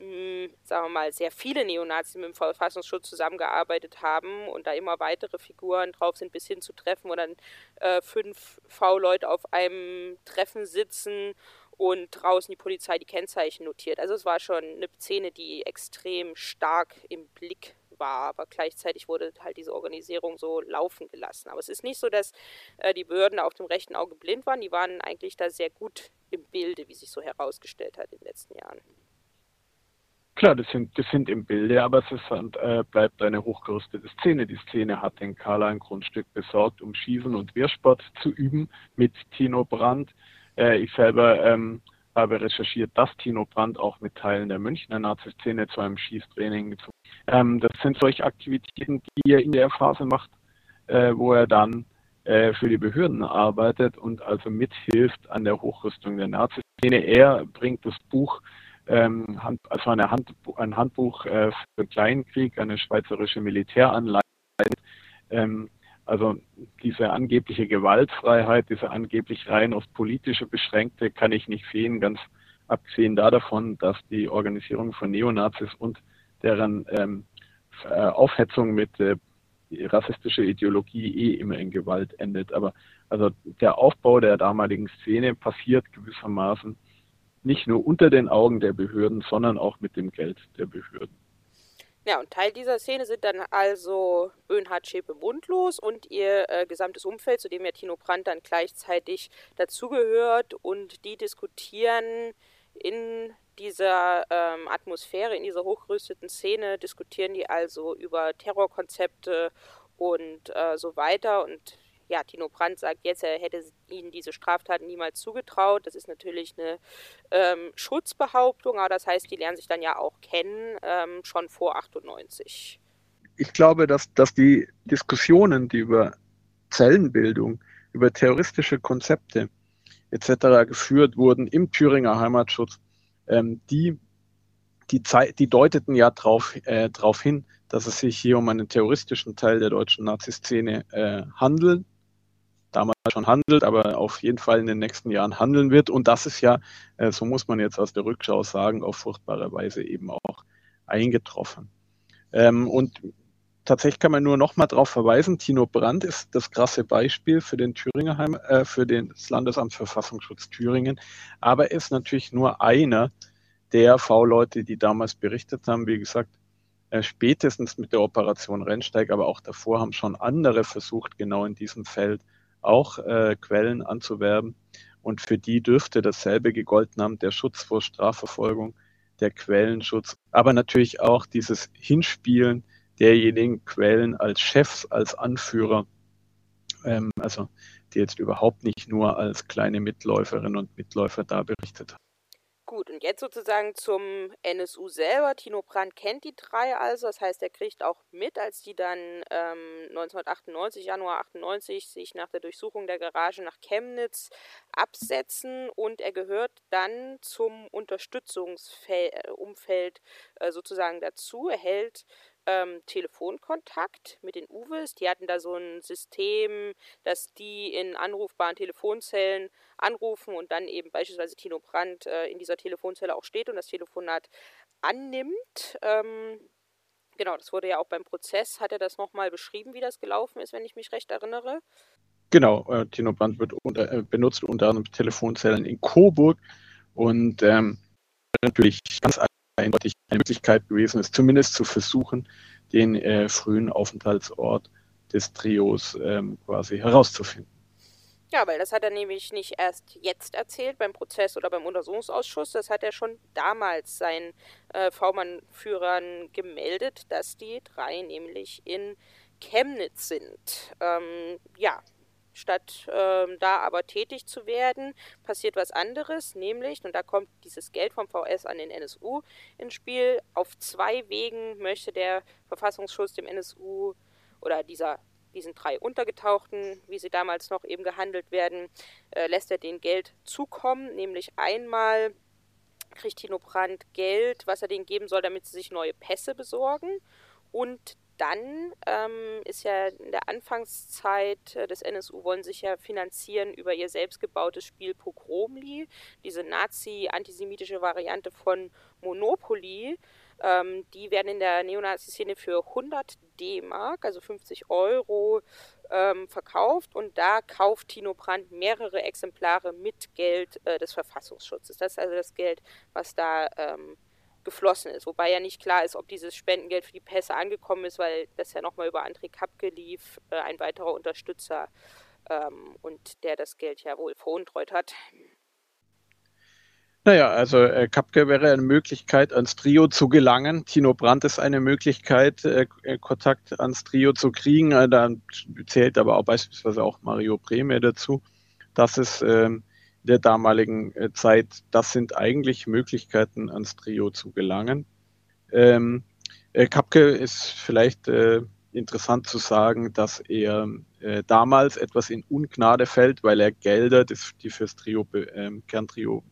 mh, sagen wir mal, sehr viele Neonazis mit dem Verfassungsschutz zusammengearbeitet haben und da immer weitere Figuren drauf sind, bis hin zu Treffen, wo dann äh, fünf V-Leute auf einem Treffen sitzen und draußen die Polizei die Kennzeichen notiert. Also es war schon eine Szene, die extrem stark im Blick war, aber gleichzeitig wurde halt diese Organisierung so laufen gelassen. Aber es ist nicht so, dass äh, die Behörden auf dem rechten Auge blind waren, die waren eigentlich da sehr gut im Bilde, wie sich so herausgestellt hat in den letzten Jahren. Klar, das sind, das sind im Bilde, aber es ist, äh, bleibt eine hochgerüstete Szene. Die Szene hat den Carla ein Grundstück besorgt, um Schießen und Wehrsport zu üben mit Tino Brandt. Äh, ich selber ähm, habe recherchiert, dass Tino Brandt auch mit Teilen der Münchner Nazi-Szene zu einem Schießtraining gezogen ähm, Das sind solche Aktivitäten, die er in der Phase macht, äh, wo er dann äh, für die Behörden arbeitet und also mithilft an der Hochrüstung der Nazi-Szene. Er bringt das Buch ähm, also eine Hand, ein Handbuch äh, für Kleinkrieg, eine schweizerische Militäranleitung. Ähm, also diese angebliche Gewaltfreiheit, diese angeblich rein auf politische beschränkte, kann ich nicht sehen, ganz abgesehen davon, dass die Organisierung von Neonazis und deren ähm, äh, Aufhetzung mit äh, rassistischer Ideologie eh immer in Gewalt endet. Aber also der Aufbau der damaligen Szene passiert gewissermaßen nicht nur unter den Augen der Behörden, sondern auch mit dem Geld der Behörden. Ja, und Teil dieser Szene sind dann also Böhnhard Schäpe Mundlos und ihr äh, gesamtes Umfeld, zu dem ja Tino Brandt dann gleichzeitig dazugehört und die diskutieren in dieser ähm, Atmosphäre, in dieser hochgerüsteten Szene diskutieren die also über Terrorkonzepte und äh, so weiter. Und ja, Tino Brandt sagt jetzt, er hätte ihnen diese Straftaten niemals zugetraut. Das ist natürlich eine ähm, Schutzbehauptung, aber das heißt, die lernen sich dann ja auch kennen, ähm, schon vor 98. Ich glaube, dass, dass die Diskussionen, die über Zellenbildung, über terroristische Konzepte etc. geführt wurden im Thüringer Heimatschutz, ähm, die, die, die deuteten ja darauf äh, drauf hin, dass es sich hier um einen terroristischen Teil der deutschen Nazi-Szene äh, handelt, damals schon handelt, aber auf jeden Fall in den nächsten Jahren handeln wird. Und das ist ja, äh, so muss man jetzt aus der Rückschau sagen, auf furchtbare Weise eben auch eingetroffen. Ähm, und tatsächlich kann man nur noch mal darauf verweisen, Tino Brandt ist das krasse Beispiel für den Thüringer Heim, äh, für das Landesamt für Verfassungsschutz Thüringen, aber er ist natürlich nur einer der V-Leute, die damals berichtet haben. Wie gesagt, äh, spätestens mit der Operation Rennsteig, aber auch davor haben schon andere versucht, genau in diesem Feld auch äh, Quellen anzuwerben. Und für die dürfte dasselbe gegolten haben, der Schutz vor Strafverfolgung, der Quellenschutz, aber natürlich auch dieses Hinspielen derjenigen Quellen als Chefs, als Anführer, ähm, also die jetzt überhaupt nicht nur als kleine Mitläuferinnen und Mitläufer da berichtet haben. Gut, und jetzt sozusagen zum NSU selber. Tino Brandt kennt die drei also, das heißt, er kriegt auch mit, als die dann ähm, 1998, Januar 98, sich nach der Durchsuchung der Garage nach Chemnitz absetzen und er gehört dann zum Unterstützungsumfeld äh, sozusagen dazu. Er hält ähm, Telefonkontakt mit den Uwes. Die hatten da so ein System, dass die in anrufbaren Telefonzellen anrufen und dann eben beispielsweise Tino Brandt äh, in dieser Telefonzelle auch steht und das Telefonat annimmt. Ähm, genau, das wurde ja auch beim Prozess, hat er das nochmal beschrieben, wie das gelaufen ist, wenn ich mich recht erinnere. Genau, äh, Tino Brandt wird unter, äh, benutzt unter anderem Telefonzellen in Coburg und ähm, natürlich ganz eindeutig eine Möglichkeit gewesen ist, zumindest zu versuchen, den äh, frühen Aufenthaltsort des Trios ähm, quasi herauszufinden. Ja, weil das hat er nämlich nicht erst jetzt erzählt beim Prozess oder beim Untersuchungsausschuss, das hat er schon damals seinen äh, V-Mann-Führern gemeldet, dass die drei nämlich in Chemnitz sind. Ähm, ja, Statt ähm, da aber tätig zu werden, passiert was anderes, nämlich, und da kommt dieses Geld vom VS an den NSU ins Spiel, auf zwei Wegen möchte der Verfassungsschutz dem NSU oder dieser diesen drei Untergetauchten, wie sie damals noch eben gehandelt werden, äh, lässt er den Geld zukommen, nämlich einmal kriegt Tino Brandt Geld, was er denen geben soll, damit sie sich neue Pässe besorgen. Und dann ähm, ist ja in der Anfangszeit äh, des NSU wollen sich ja finanzieren über ihr selbstgebautes Spiel Pogromli, diese nazi-antisemitische Variante von Monopoly. Ähm, die werden in der Neonazi-Szene für 100 D-Mark, also 50 Euro, ähm, verkauft und da kauft Tino Brandt mehrere Exemplare mit Geld äh, des Verfassungsschutzes. Das ist also das Geld, was da ähm, geflossen ist. Wobei ja nicht klar ist, ob dieses Spendengeld für die Pässe angekommen ist, weil das ja nochmal über André Kapke lief, äh, ein weiterer Unterstützer ähm, und der das Geld ja wohl veruntreut hat. Naja, also äh, Kapke wäre eine Möglichkeit, ans Trio zu gelangen. Tino Brandt ist eine Möglichkeit, äh, äh Kontakt ans Trio zu kriegen. Äh, da zählt aber auch beispielsweise auch Mario Breme dazu. Das ist ähm, der damaligen äh, Zeit, das sind eigentlich Möglichkeiten, ans Trio zu gelangen. Ähm, äh, Kapke ist vielleicht äh, interessant zu sagen, dass er äh, damals etwas in Ungnade fällt, weil er Gelder, das, die fürs Trio, ähm, Kerntrio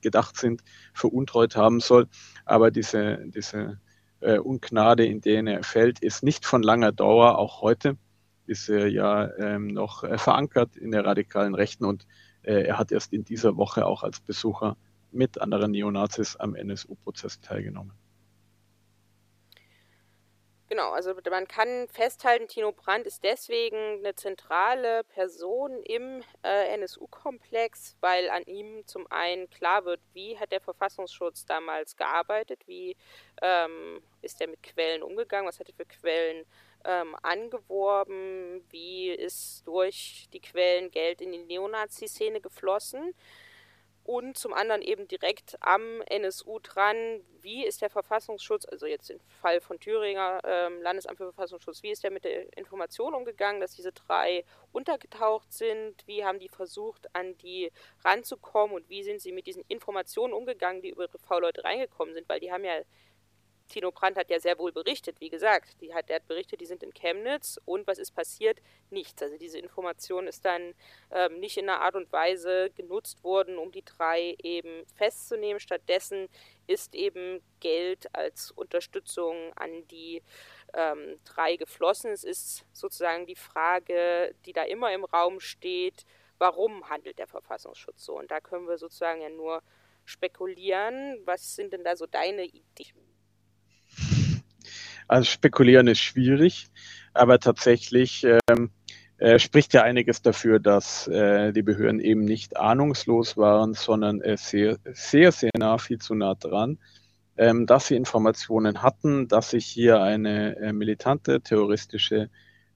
gedacht sind, veruntreut haben soll. Aber diese, diese äh, Ungnade, in denen er fällt, ist nicht von langer Dauer. Auch heute ist er ja ähm, noch äh, verankert in der radikalen Rechten und er hat erst in dieser Woche auch als Besucher mit anderen Neonazis am NSU-Prozess teilgenommen. Genau, also man kann festhalten, Tino Brandt ist deswegen eine zentrale Person im äh, NSU-Komplex, weil an ihm zum einen klar wird, wie hat der Verfassungsschutz damals gearbeitet, wie ähm, ist er mit Quellen umgegangen, was hat er für Quellen ähm, angeworben, wie ist durch die Quellen Geld in die Neonazi-Szene geflossen. und zum anderen eben direkt am NSU dran, wie ist der Verfassungsschutz, also jetzt im Fall von Thüringer ähm, Landesamt für Verfassungsschutz, wie ist der mit der Information umgegangen, dass diese drei untergetaucht sind, wie haben die versucht, an die ranzukommen? Und wie sind sie mit diesen Informationen umgegangen, die über ihre V-Leute reingekommen sind, weil die haben ja Tino Brandt hat ja sehr wohl berichtet, wie gesagt. Die hat, er hat berichtet, die sind in Chemnitz und was ist passiert? Nichts. Also diese Information ist dann ähm, nicht in einer Art und Weise genutzt worden, um die drei eben festzunehmen. Stattdessen ist eben Geld als Unterstützung an die ähm, drei geflossen. Es ist sozusagen die Frage, die da immer im Raum steht, warum handelt der Verfassungsschutz so? Und da können wir sozusagen ja nur spekulieren. Was sind denn da so deine Ideen? Also spekulieren ist schwierig, aber tatsächlich ähm, äh, spricht ja einiges dafür, dass äh, die Behörden eben nicht ahnungslos waren, sondern äh, sehr, sehr, sehr nah, viel zu nah dran, ähm, dass sie Informationen hatten, dass sich hier eine äh, militante terroristische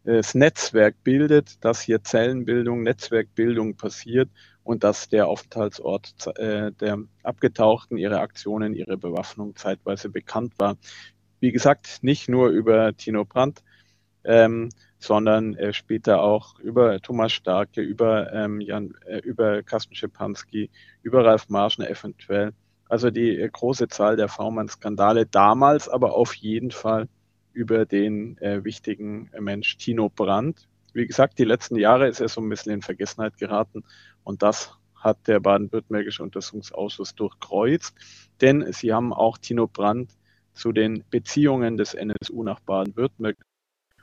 das Netzwerk bildet, dass hier Zellenbildung, Netzwerkbildung passiert und dass der Aufenthaltsort äh, der Abgetauchten, ihre Aktionen, ihre Bewaffnung zeitweise bekannt war wie gesagt, nicht nur über Tino Brandt, ähm, sondern äh, später auch über Thomas Starke, über, ähm, Jan, äh, über Carsten Schipanski, über Ralf Marschner eventuell. Also die äh, große Zahl der V-Mann-Skandale damals, aber auf jeden Fall über den äh, wichtigen Mensch Tino Brandt. Wie gesagt, die letzten Jahre ist er so ein bisschen in Vergessenheit geraten und das hat der baden-württembergische Untersuchungsausschuss durchkreuzt, denn sie haben auch Tino Brandt zu den Beziehungen des NSU nach Baden-Württemberg.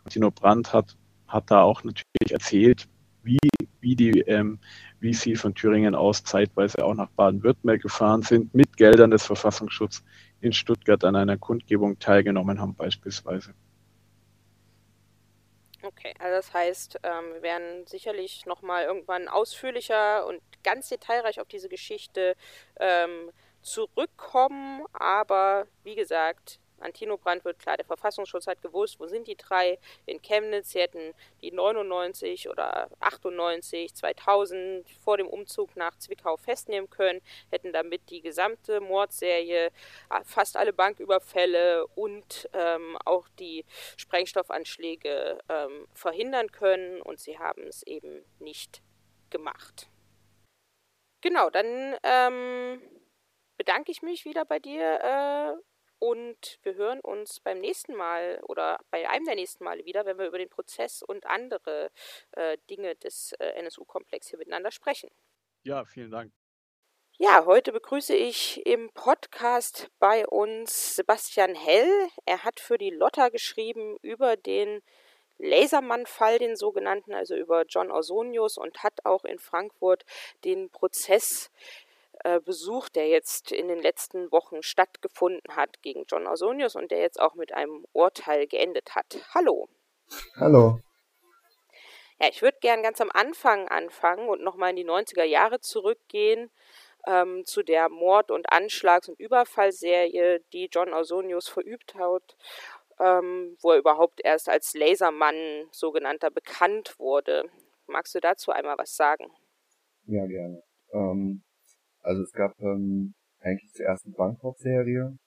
Tino Brandt hat, hat da auch natürlich erzählt, wie, wie, die, ähm, wie sie von Thüringen aus zeitweise auch nach Baden-Württemberg gefahren sind, mit Geldern des Verfassungsschutzes in Stuttgart an einer Kundgebung teilgenommen haben beispielsweise. Okay, also das heißt, ähm, wir werden sicherlich nochmal irgendwann ausführlicher und ganz detailreich auf diese Geschichte ähm, zurückkommen, aber wie gesagt, Antino Brandt wird klar, der Verfassungsschutz hat gewusst, wo sind die drei in Chemnitz. Sie hätten die 99 oder 98, 2000 vor dem Umzug nach Zwickau festnehmen können, hätten damit die gesamte Mordserie, äh, fast alle Banküberfälle und ähm, auch die Sprengstoffanschläge ähm, verhindern können und sie haben es eben nicht gemacht. Genau, dann ähm, bedanke ich mich wieder bei dir äh, und wir hören uns beim nächsten Mal oder bei einem der nächsten Male wieder, wenn wir über den Prozess und andere äh, Dinge des äh, NSU-Komplex hier miteinander sprechen. Ja, vielen Dank. Ja, heute begrüße ich im Podcast bei uns Sebastian Hell. Er hat für die Lotta geschrieben über den Lasermann-Fall, den sogenannten, also über John Ausonius und hat auch in Frankfurt den Prozess äh, Besuch, der jetzt in den letzten Wochen stattgefunden hat gegen John Ausonius und der jetzt auch mit einem Urteil geendet hat. Hallo. Hallo. Ja, ich würde gern ganz am Anfang anfangen und nochmal in die 90er Jahre zurückgehen ähm, zu der Mord- und Anschlags- und Überfallserie, die John Ausonius verübt hat, ähm, wo er überhaupt erst als Lasermann sogenannter bekannt wurde. Magst du dazu einmal was sagen? Ja, gerne. Ähm, also es gab ähm, eigentlich zuerst eine Bankraubserie,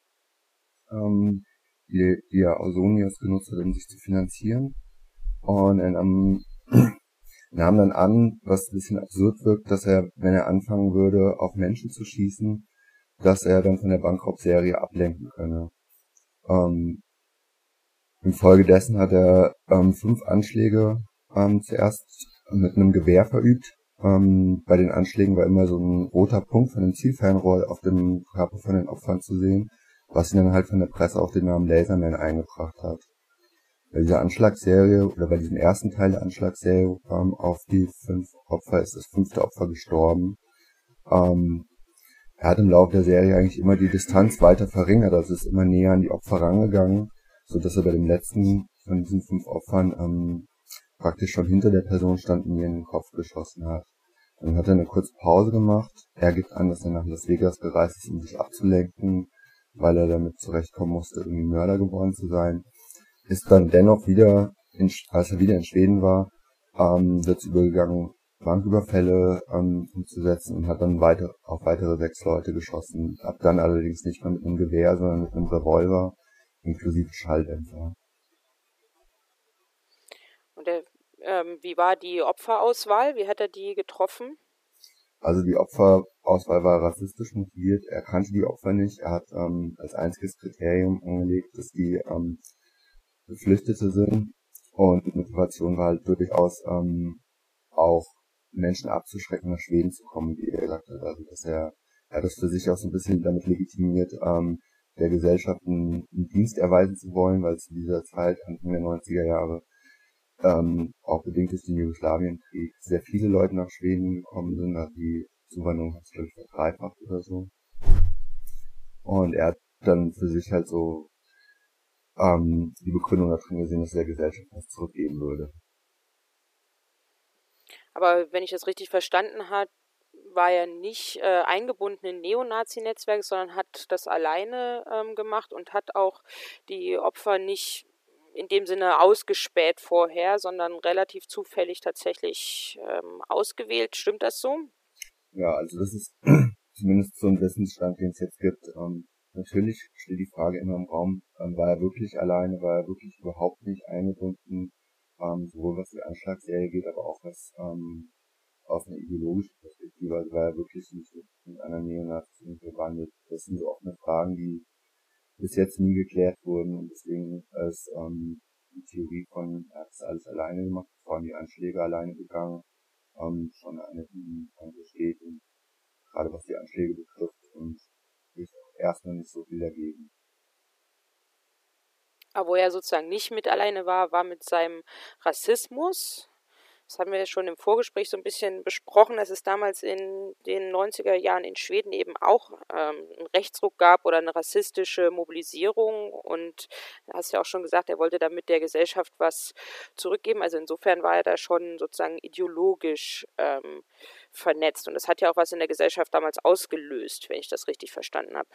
ähm, die, die ja Ausonius genutzt hat, um sich zu finanzieren. Und ähm, nahm dann an, was ein bisschen absurd wirkt, dass er, wenn er anfangen würde, auf Menschen zu schießen, dass er dann von der Bankraubserie ablenken könne. Ähm, Infolgedessen hat er ähm, fünf Anschläge ähm, zuerst mit einem Gewehr verübt, ähm, bei den Anschlägen war immer so ein roter Punkt von dem Zielfernrohr auf dem Körper von den Opfern zu sehen, was ihnen dann halt von der Presse auch den Namen Laserman eingebracht hat. Bei dieser Anschlagsserie oder bei diesem ersten Teil der Anschlagsserie ähm, auf die fünf Opfer ist das fünfte Opfer gestorben. Ähm, er hat im Laufe der Serie eigentlich immer die Distanz weiter verringert, also ist immer näher an die Opfer rangegangen, so dass er bei dem letzten von diesen fünf Opfern ähm, praktisch schon hinter der Person stand und mir in den Kopf geschossen hat. Dann hat er eine kurze Pause gemacht. Er gibt an, dass er nach Las Vegas gereist ist, um sich abzulenken, weil er damit zurechtkommen musste, irgendwie Mörder geworden zu sein. Ist dann dennoch wieder, in, als er wieder in Schweden war, ähm, wird es übergegangen, Banküberfälle ähm, umzusetzen und hat dann weiter, auf weitere sechs Leute geschossen. Ab dann allerdings nicht mehr mit einem Gewehr, sondern mit einem Revolver inklusive Schalldämpfer. Und der, ähm, wie war die Opferauswahl? Wie hat er die getroffen? Also die Opferauswahl war rassistisch motiviert. Er kannte die Opfer nicht. Er hat ähm, als einziges Kriterium angelegt, dass die ähm, Geflüchtete sind. Und die Motivation war halt durchaus ähm, auch Menschen abzuschrecken, nach Schweden zu kommen, wie er gesagt hat. Also dass er, er hat das für sich auch so ein bisschen damit legitimiert, ähm, der Gesellschaft einen, einen Dienst erweisen zu wollen, weil zu dieser Zeit, Anfang der 90er Jahre, ähm, auch bedingt durch den Jugoslawienkrieg, sehr viele Leute nach Schweden gekommen sind. Also die Zuwanderung hat sich, glaube ich, verdreifacht oder so. Und er hat dann für sich halt so ähm, die Begründung da drin gesehen, dass er der Gesellschaft was zurückgeben würde. Aber wenn ich das richtig verstanden habe, war er nicht äh, eingebunden in Neonazi-Netzwerke, sondern hat das alleine ähm, gemacht und hat auch die Opfer nicht in dem Sinne ausgespäht vorher, sondern relativ zufällig tatsächlich ähm, ausgewählt. Stimmt das so? Ja, also das ist zumindest ein Wissensstand, den es jetzt gibt. Ähm, natürlich steht die Frage immer im Raum, ähm, war er wirklich alleine, war er wirklich überhaupt nicht eingebunden, ähm, sowohl was die Anschlagsserie geht, aber auch was ähm, aus einer ideologischen Perspektive, also war er wirklich nicht mit einer Neonazi verwandelt. Das sind so offene Fragen, die bis jetzt nie geklärt wurden und deswegen ist ähm, die Theorie von, er hat das alles alleine gemacht, vor allem die Anschläge alleine begangen, ähm, schon eine, die steht und gerade was die Anschläge betrifft und auch erstmal nicht so viel dagegen. Aber wo er sozusagen nicht mit alleine war, war mit seinem Rassismus, das haben wir ja schon im Vorgespräch so ein bisschen besprochen, dass es damals in den 90er Jahren in Schweden eben auch ähm, einen Rechtsruck gab oder eine rassistische Mobilisierung. Und du hast ja auch schon gesagt, er wollte damit der Gesellschaft was zurückgeben. Also insofern war er da schon sozusagen ideologisch ähm, vernetzt. Und das hat ja auch was in der Gesellschaft damals ausgelöst, wenn ich das richtig verstanden habe.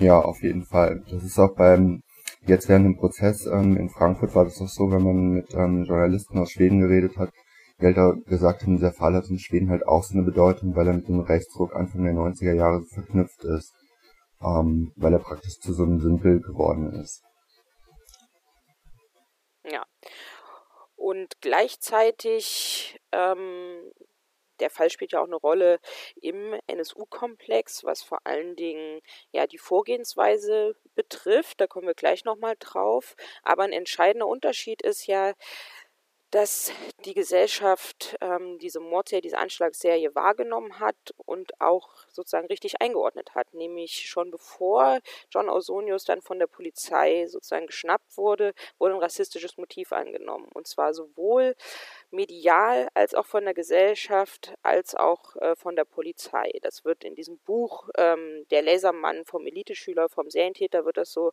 Ja, auf jeden Fall. Das ist auch beim Jetzt während dem Prozess ähm, in Frankfurt war das auch so, wenn man mit ähm, Journalisten aus Schweden geredet hat, Gelder gesagt haben, dieser Fall hat in Schweden halt auch so eine Bedeutung, weil er mit dem Rechtsruck Anfang der 90er Jahre verknüpft ist, ähm, weil er praktisch zu so einem Sinnbild geworden ist. Ja. Und gleichzeitig, ähm, der Fall spielt ja auch eine Rolle im NSU-Komplex, was vor allen Dingen ja die Vorgehensweise betrifft. Da kommen wir gleich nochmal drauf. Aber ein entscheidender Unterschied ist ja, dass die Gesellschaft ähm, diese Mordserie, diese Anschlagsserie wahrgenommen hat und auch sozusagen richtig eingeordnet hat. Nämlich schon bevor John Ausonius dann von der Polizei sozusagen geschnappt wurde, wurde ein rassistisches Motiv angenommen. Und zwar sowohl medial als auch von der Gesellschaft als auch äh, von der Polizei. Das wird in diesem Buch ähm, Der Lasermann vom Eliteschüler, vom Serientäter wird das so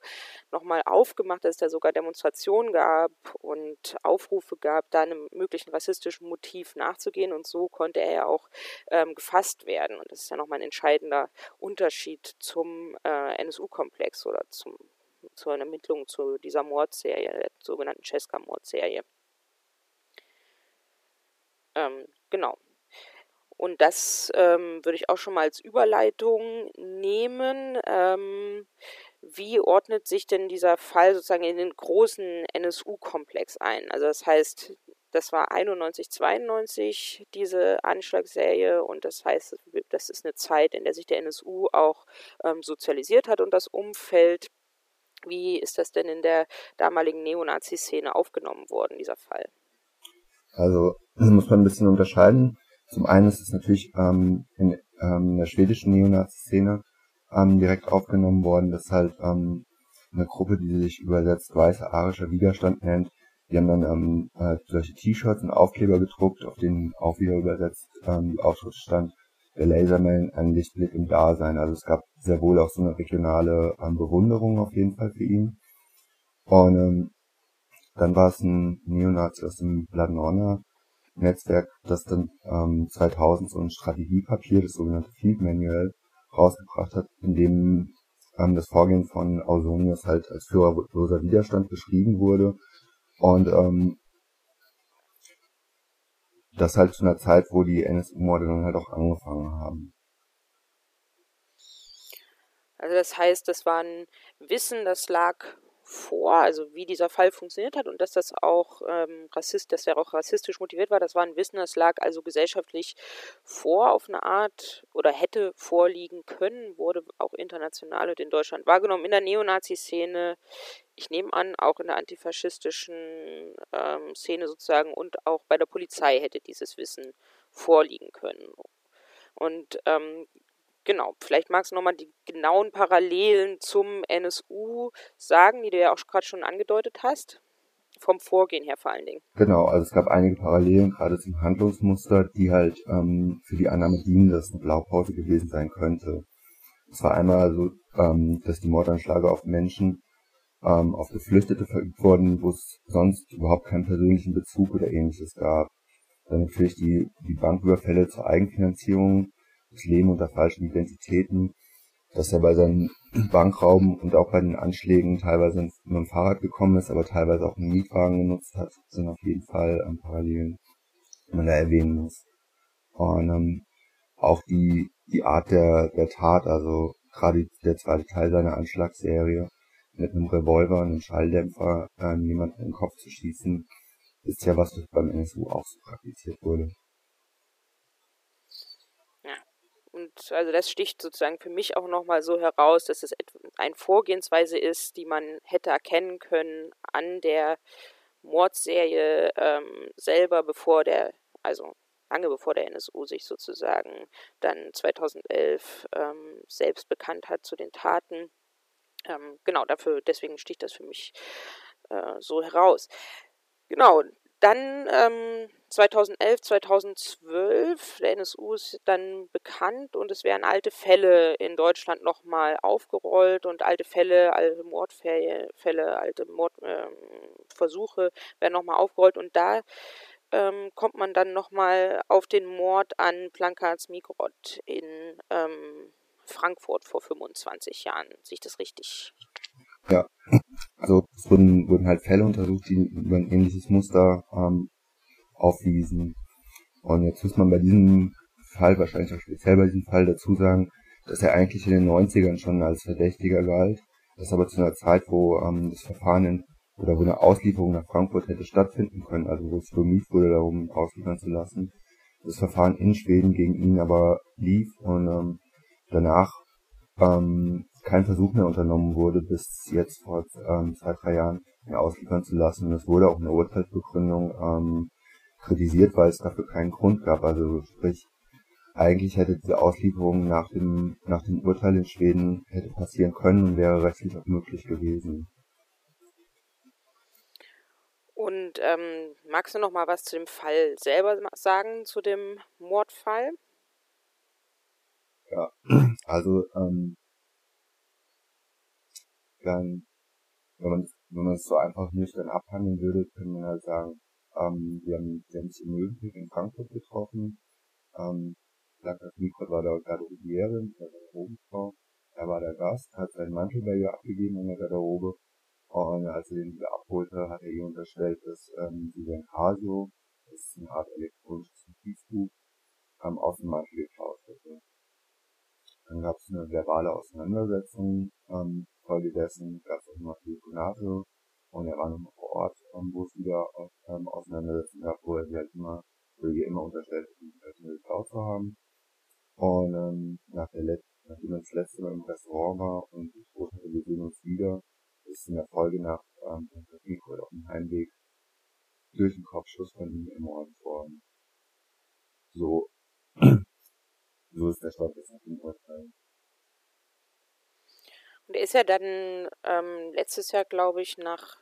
nochmal aufgemacht, dass es da sogar Demonstrationen gab und Aufrufe gab, da einem möglichen rassistischen Motiv nachzugehen und so konnte er ja auch ähm, gefasst werden. Und das ist ja nochmal ein entscheidender Unterschied zum äh, NSU-Komplex oder zum, zur Ermittlung zu dieser Mordserie, der sogenannten Cesca-Mordserie. Ähm, genau. Und das ähm, würde ich auch schon mal als Überleitung nehmen. Ähm, wie ordnet sich denn dieser Fall sozusagen in den großen NSU-Komplex ein? Also das heißt, das war 91, 92 diese Anschlagsserie und das heißt, das ist eine Zeit, in der sich der NSU auch ähm, sozialisiert hat und das Umfeld. Wie ist das denn in der damaligen Neonazi-Szene aufgenommen worden, dieser Fall? Also muss man ein bisschen unterscheiden. Zum einen ist es natürlich ähm, in ähm, der schwedischen Neonazi-Szene ähm, direkt aufgenommen worden, dass halt ähm, eine Gruppe, die sich übersetzt weißer arischer Widerstand nennt, die haben dann ähm, halt solche T-Shirts und Aufkleber gedruckt, auf denen auch wieder übersetzt ähm, Aufschrift stand, der Laserman ein Lichtblick im Dasein. Also es gab sehr wohl auch so eine regionale ähm, Bewunderung auf jeden Fall für ihn. Und ähm, dann war es ein Neonazi aus dem Bladnorna Netzwerk, das dann ähm, 2000 so ein Strategiepapier, das sogenannte Field Manual, rausgebracht hat, in dem ähm, das Vorgehen von Ausonius halt als führerloser Widerstand beschrieben wurde. Und ähm, das halt zu einer Zeit, wo die NSU-Morde dann halt auch angefangen haben. Also das heißt, das war ein Wissen, das lag vor, also wie dieser Fall funktioniert hat und dass das auch ähm, rassist, dass er auch rassistisch motiviert war, das war ein Wissen, das lag also gesellschaftlich vor auf eine Art oder hätte vorliegen können, wurde auch international und in Deutschland wahrgenommen, in der Neonazi-Szene, ich nehme an, auch in der antifaschistischen ähm, Szene sozusagen und auch bei der Polizei hätte dieses Wissen vorliegen können. Und ähm, Genau, vielleicht magst du nochmal die genauen Parallelen zum NSU sagen, die du ja auch gerade schon angedeutet hast. Vom Vorgehen her vor allen Dingen. Genau, also es gab einige Parallelen, gerade zum Handlungsmuster, die halt ähm, für die Annahme dienen, dass eine Blaupause gewesen sein könnte. Es war einmal so, ähm, dass die Mordanschläge auf Menschen, ähm, auf Geflüchtete verübt wurden, wo es sonst überhaupt keinen persönlichen Bezug oder ähnliches gab. Dann natürlich die, die Banküberfälle zur Eigenfinanzierung, das Leben unter falschen Identitäten, dass er bei seinen Bankrauben und auch bei den Anschlägen teilweise mit dem Fahrrad gekommen ist, aber teilweise auch einen Mietwagen genutzt hat, sind auf jeden Fall ähm, Parallelen, die man da erwähnen muss. Und ähm, auch die, die Art der, der Tat, also gerade der zweite Teil seiner Anschlagsserie, mit einem Revolver und einem Schalldämpfer ähm, jemanden in den Kopf zu schießen, ist ja was, was beim NSU auch so praktiziert wurde. Und also das sticht sozusagen für mich auch nochmal so heraus, dass es eine Vorgehensweise ist, die man hätte erkennen können an der Mordserie ähm, selber, bevor der, also lange bevor der NSU sich sozusagen dann 2011 ähm, selbst bekannt hat zu den Taten. Ähm, genau, dafür, deswegen sticht das für mich äh, so heraus. Genau, dann ähm, 2011, 2012, der NSU ist dann bekannt und es werden alte Fälle in Deutschland nochmal aufgerollt und alte Fälle, alte Mordfälle, alte Mordversuche ähm, werden nochmal aufgerollt und da ähm, kommt man dann nochmal auf den Mord an Plankats Mikrot in ähm, Frankfurt vor 25 Jahren. Sehe ich das richtig? Ja, also es wurden, wurden halt Fälle untersucht, die über ein ähnliches Muster ähm, aufwiesen. Und jetzt muss man bei diesem Fall, wahrscheinlich auch speziell bei diesem Fall dazu sagen, dass er eigentlich in den 90ern schon als Verdächtiger galt. Das aber zu einer Zeit, wo ähm, das Verfahren in, oder wo eine Auslieferung nach Frankfurt hätte stattfinden können, also wo es bemüht wurde, darum ausliefern zu lassen. Das Verfahren in Schweden gegen ihn aber lief und ähm, danach ähm, kein Versuch mehr unternommen wurde, bis jetzt vor ähm, zwei, drei Jahren ausliefern zu lassen. Und es wurde auch eine Urteilsbegründung ähm, kritisiert, weil es dafür keinen Grund gab. Also sprich, eigentlich hätte diese Auslieferung nach dem, nach dem Urteil in Schweden hätte passieren können und wäre rechtlich auch möglich gewesen. Und ähm, magst du noch mal was zu dem Fall selber sagen, zu dem Mordfall? Ja, also ähm, dann, wenn man wenn man es so einfach nüchtern abhandeln würde, könnte man halt sagen, ähm, wir haben, wir haben in Möwenpick in Frankfurt getroffen. Ähm, Lukas Mikro war da Garderobierin, der Garderobenfrau. Er war der Gast, hat seinen Mantel bei ihr abgegeben in der Garderobe. Und als er den wieder abholte, hat er ihr unterstellt, dass ähm, sie sein Casio, das ist eine Art elektronisches Notizbuch, ähm, aus dem Mantel geklaut hätte. Dann gab es eine verbale Auseinandersetzung. Ähm, folgedessen gab es auch noch Telefonate und er war nochmal vor Ort, ähm, wo es wieder ähm, Auseinandersetzungen gab, wo er sie halt immer, wo ihr immer unterstellt, die nur geklaut zu haben. Und ähm, nach der Let nachdem er das letzte Mal im Restaurant war und ich wusste, wir sehen uns wieder, ist in der Folge nach ähm, Rico auf dem Heimweg durch den Kopfschuss von ihm ermordet worden. So so ist der Stand jetzt nach dem Urteil. Und er ist ja dann ähm, letztes Jahr, glaube ich, nach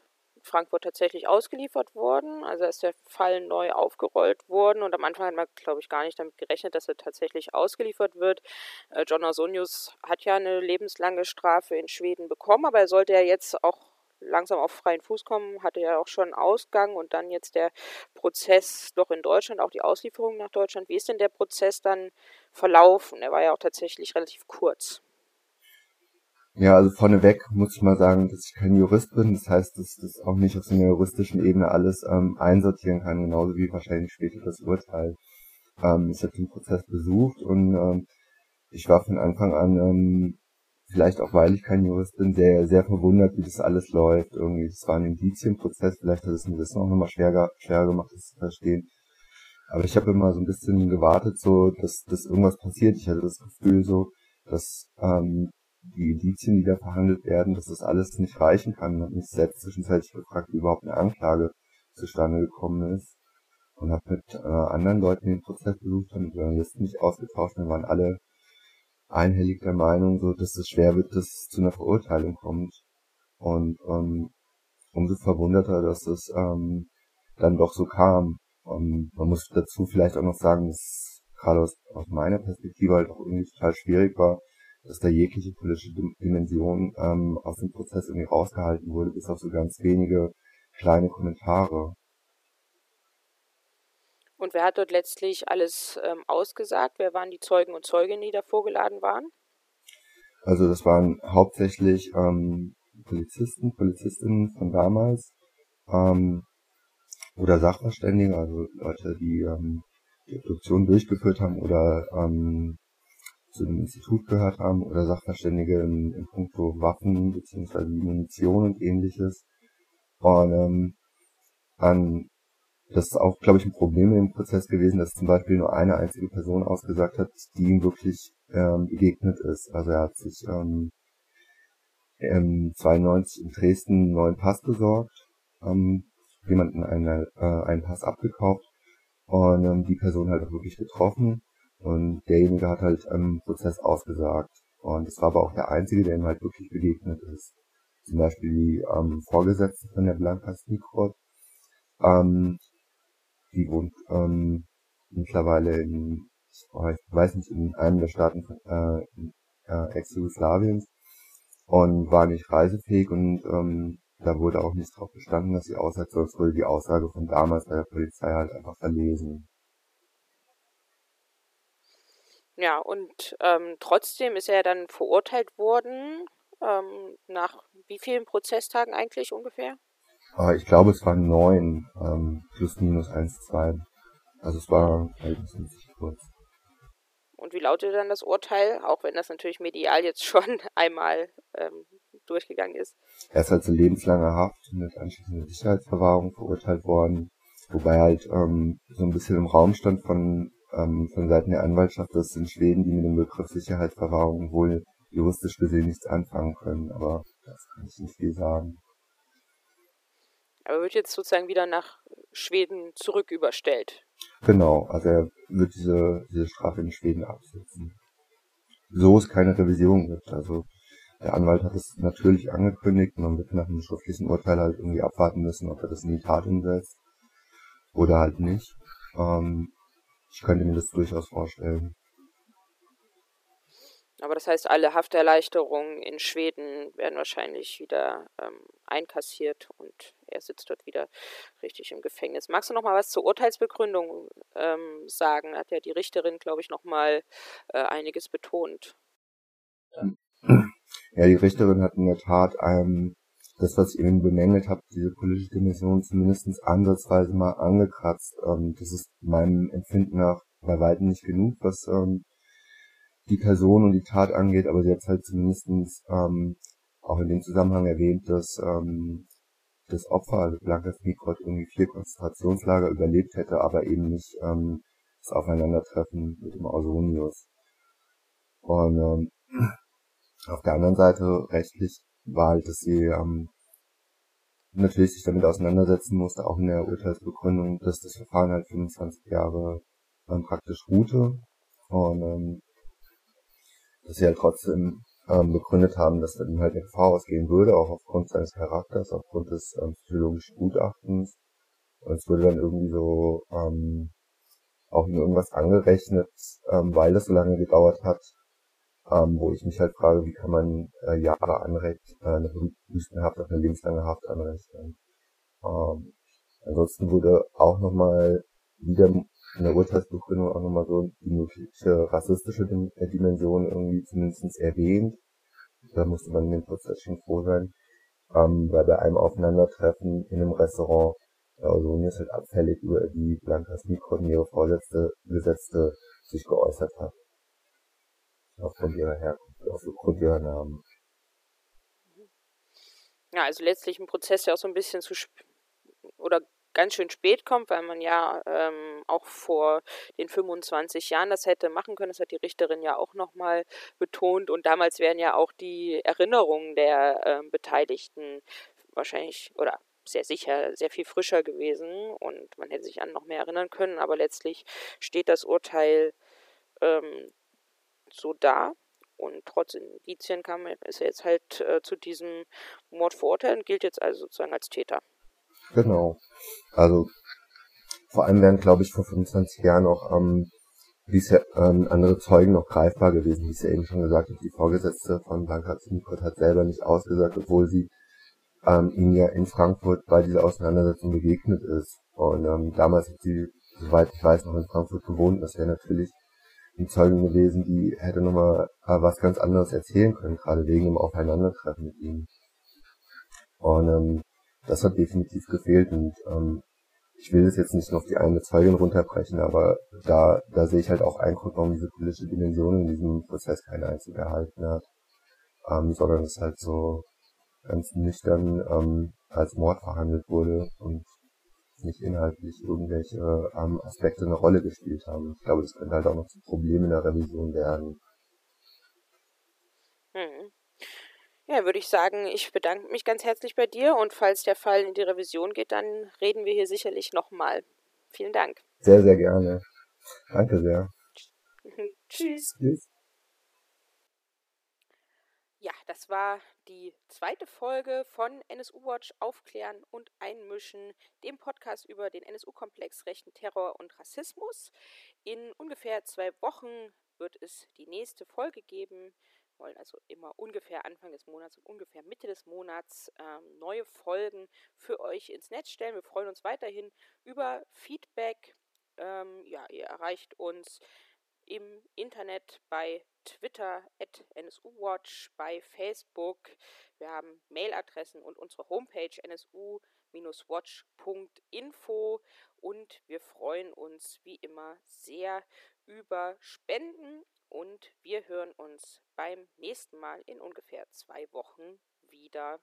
Frankfurt tatsächlich ausgeliefert worden. Also ist der Fall neu aufgerollt worden und am Anfang hat man, glaube ich, gar nicht damit gerechnet, dass er tatsächlich ausgeliefert wird. Äh, John Ausonius hat ja eine lebenslange Strafe in Schweden bekommen, aber er sollte ja jetzt auch langsam auf freien Fuß kommen, hatte ja auch schon Ausgang und dann jetzt der Prozess doch in Deutschland, auch die Auslieferung nach Deutschland. Wie ist denn der Prozess dann verlaufen? Er war ja auch tatsächlich relativ kurz. Ja, also vorneweg muss ich mal sagen, dass ich kein Jurist bin. Das heißt, dass das auch nicht auf so einer juristischen Ebene alles ähm, einsortieren kann, genauso wie wahrscheinlich später das Urteil. Ähm, ich habe den Prozess besucht und ähm, ich war von Anfang an, ähm, vielleicht auch weil ich kein Jurist bin, sehr, sehr verwundert, wie das alles läuft. Irgendwie, das war ein Indizienprozess, vielleicht hat es mir das noch mal schwer, schwer gemacht, das zu verstehen. Aber ich habe immer so ein bisschen gewartet, so, dass, dass irgendwas passiert. Ich hatte das Gefühl so, dass ähm, die Indizien, die da verhandelt werden, dass das alles nicht reichen kann. Ich habe mich selbst zwischenzeitlich gefragt, wie überhaupt eine Anklage zustande gekommen ist. Und habe mit äh, anderen Leuten den Prozess besucht und mit Journalisten mich ausgetauscht. Und waren alle einhellig der Meinung, so, dass es schwer wird, dass es zu einer Verurteilung kommt. Und ähm, umso verwunderter, dass es ähm, dann doch so kam. Und man muss dazu vielleicht auch noch sagen, dass gerade aus, aus meiner Perspektive halt auch irgendwie total schwierig war, dass da jegliche politische Dimension ähm, aus dem Prozess irgendwie rausgehalten wurde, bis auf so ganz wenige kleine Kommentare. Und wer hat dort letztlich alles ähm, ausgesagt? Wer waren die Zeugen und Zeuginnen, die da vorgeladen waren? Also das waren hauptsächlich ähm, Polizisten, Polizistinnen von damals ähm, oder Sachverständige, also Leute, die ähm, die Obduktion durchgeführt haben oder ähm, zu dem Institut gehört haben oder Sachverständige in, in puncto Waffen beziehungsweise Munition und ähnliches. Und ähm, an das ist auch, glaube ich, ein Problem im Prozess gewesen, dass zum Beispiel nur eine einzige Person ausgesagt hat, die ihm wirklich ähm, begegnet ist. Also er hat sich ähm, ähm, 92 in Dresden einen neuen Pass besorgt, ähm, jemanden eine, äh, einen Pass abgekauft und ähm, die Person halt auch wirklich getroffen und derjenige hat halt im Prozess ausgesagt. Und es war aber auch der Einzige, der ihm halt wirklich begegnet ist. Zum Beispiel die ähm, Vorgesetzte von der Blanca Sneakrod. Ähm, die wohnt ähm, mittlerweile in, ich weiß nicht, in einem der Staaten von, äh, äh, Ex-Jugoslawiens und war nicht reisefähig und ähm, da wurde auch nicht drauf bestanden, dass sie aussagt, sonst wurde die Aussage von damals bei der Polizei halt einfach verlesen. Ja, und ähm, trotzdem ist er dann verurteilt worden. Ähm, nach wie vielen Prozesstagen eigentlich ungefähr? Äh, ich glaube, es waren neun, ähm, plus minus eins, zwei. Also es war verhältnismäßig kurz. Und wie lautet dann das Urteil, auch wenn das natürlich medial jetzt schon einmal ähm, durchgegangen ist? Er ist halt zu lebenslanger Haft mit anschließender Sicherheitsverwahrung verurteilt worden, wobei halt ähm, so ein bisschen im Raum stand von ähm, von Seiten der Anwaltschaft, dass in Schweden die mit dem Begriff Sicherheitsverwahrung wohl juristisch gesehen nichts anfangen können, aber das kann ich nicht viel sagen. Aber wird jetzt sozusagen wieder nach Schweden zurück überstellt. Genau, also er wird diese, diese Strafe in Schweden absitzen. So es keine Revision gibt. Also der Anwalt hat es natürlich angekündigt, man wird nach einem schriftlichen Urteil halt irgendwie abwarten müssen, ob er das in die Tat umsetzt oder halt nicht. Ähm, ich könnte mir das durchaus vorstellen. Aber das heißt, alle Hafterleichterungen in Schweden werden wahrscheinlich wieder ähm, einkassiert und er sitzt dort wieder richtig im Gefängnis. Magst du noch mal was zur Urteilsbegründung ähm, sagen? Hat ja die Richterin, glaube ich, noch mal äh, einiges betont. Ja, die Richterin hat in der Tat ähm, das, was ich eben bemängelt habe, diese politische Dimension zumindest ansatzweise mal angekratzt. Ähm, das ist meinem Empfinden nach bei weitem nicht genug, was ähm, die Person und die Tat angeht, aber sie hat halt zumindestens ähm, auch in dem Zusammenhang erwähnt, dass ähm, das Opfer, also Blanca Smikrot, irgendwie vier Konzentrationslager überlebt hätte, aber eben nicht ähm, das Aufeinandertreffen mit dem Ausonius. Und ähm, auf der anderen Seite rechtlich war halt, dass sie ähm, natürlich sich damit auseinandersetzen musste, auch in der Urteilsbegründung, dass das Verfahren halt 25 Jahre ähm, praktisch ruhte und ähm, dass sie halt trotzdem ähm, begründet haben, dass dann halt der Gefahr ausgehen würde, auch aufgrund seines Charakters, aufgrund des ähm, psychologischen Gutachtens. Und es wurde dann irgendwie so ähm, auch in irgendwas angerechnet, ähm, weil das so lange gedauert hat, ähm, wo ich mich halt frage, wie kann man äh, Jahre anrecht, äh, eine Wüstenhaft eine lebenslange Haft anrechnen. Ähm, ansonsten wurde auch nochmal wieder in der Urteilsbegründung auch nochmal so die mögliche rassistische äh, Dimension irgendwie zumindest erwähnt. da musste man in dem Prozess schon froh sein, ähm, weil bei einem Aufeinandertreffen in einem Restaurant der Ausonius halt abfällig über die Blancas Mikron, ihre Vorgesetzte, Gesetzte, sich geäußert hat. Aufgrund ihrer Herkunft, aufgrund ihrer Namen. Ja, also letztlich ein Prozess, der auch so ein bisschen zu oder ganz schön spät kommt, weil man ja ähm, auch vor den 25 Jahren das hätte machen können. Das hat die Richterin ja auch nochmal betont. Und damals wären ja auch die Erinnerungen der ähm, Beteiligten wahrscheinlich oder sehr sicher sehr viel frischer gewesen und man hätte sich an noch mehr erinnern können. Aber letztlich steht das Urteil ähm, so da. Und trotz Indizien kam, ist er jetzt halt äh, zu diesem Mord verurteilt und gilt jetzt also sozusagen als Täter. Genau. Also vor allem wären, glaube ich, vor 25 Jahren auch ähm, ja, ähm, andere Zeugen noch greifbar gewesen, wie es ja eben schon gesagt hat. Die Vorgesetzte von Blanca Zinkert hat selber nicht ausgesagt, obwohl sie ähm, ihm ja in Frankfurt bei dieser Auseinandersetzung begegnet ist. Und ähm, damals hat sie, soweit ich weiß, noch in Frankfurt gewohnt. Das wäre natürlich eine Zeugin gewesen, die hätte nochmal äh, was ganz anderes erzählen können, gerade wegen dem Aufeinandertreffen mit ihm. Und ähm, das hat definitiv gefehlt und ähm, ich will das jetzt nicht auf die eine Zeugin runterbrechen, aber da, da sehe ich halt auch einen Grund, warum diese politische Dimension in diesem Prozess keine einzige erhalten hat, ähm, sondern es halt so ganz nüchtern ähm, als Mord verhandelt wurde und nicht inhaltlich irgendwelche ähm, Aspekte eine Rolle gespielt haben. Ich glaube, das könnte halt auch noch zu Problemen in der Revision werden. Hm. Ja, würde ich sagen, ich bedanke mich ganz herzlich bei dir und falls der Fall in die Revision geht, dann reden wir hier sicherlich nochmal. Vielen Dank. Sehr, sehr gerne. Danke sehr. Tschüss. Tschüss. Ja, das war die zweite Folge von NSU Watch Aufklären und Einmischen, dem Podcast über den NSU-Komplex Rechten Terror und Rassismus. In ungefähr zwei Wochen wird es die nächste Folge geben wollen also immer ungefähr Anfang des Monats und ungefähr Mitte des Monats ähm, neue Folgen für euch ins Netz stellen. Wir freuen uns weiterhin über Feedback. Ähm, ja, ihr erreicht uns im Internet bei Twitter at NSUWatch, bei Facebook. Wir haben Mailadressen und unsere Homepage nsu-watch.info und wir freuen uns wie immer sehr über Spenden und wir hören uns beim nächsten Mal in ungefähr zwei Wochen wieder.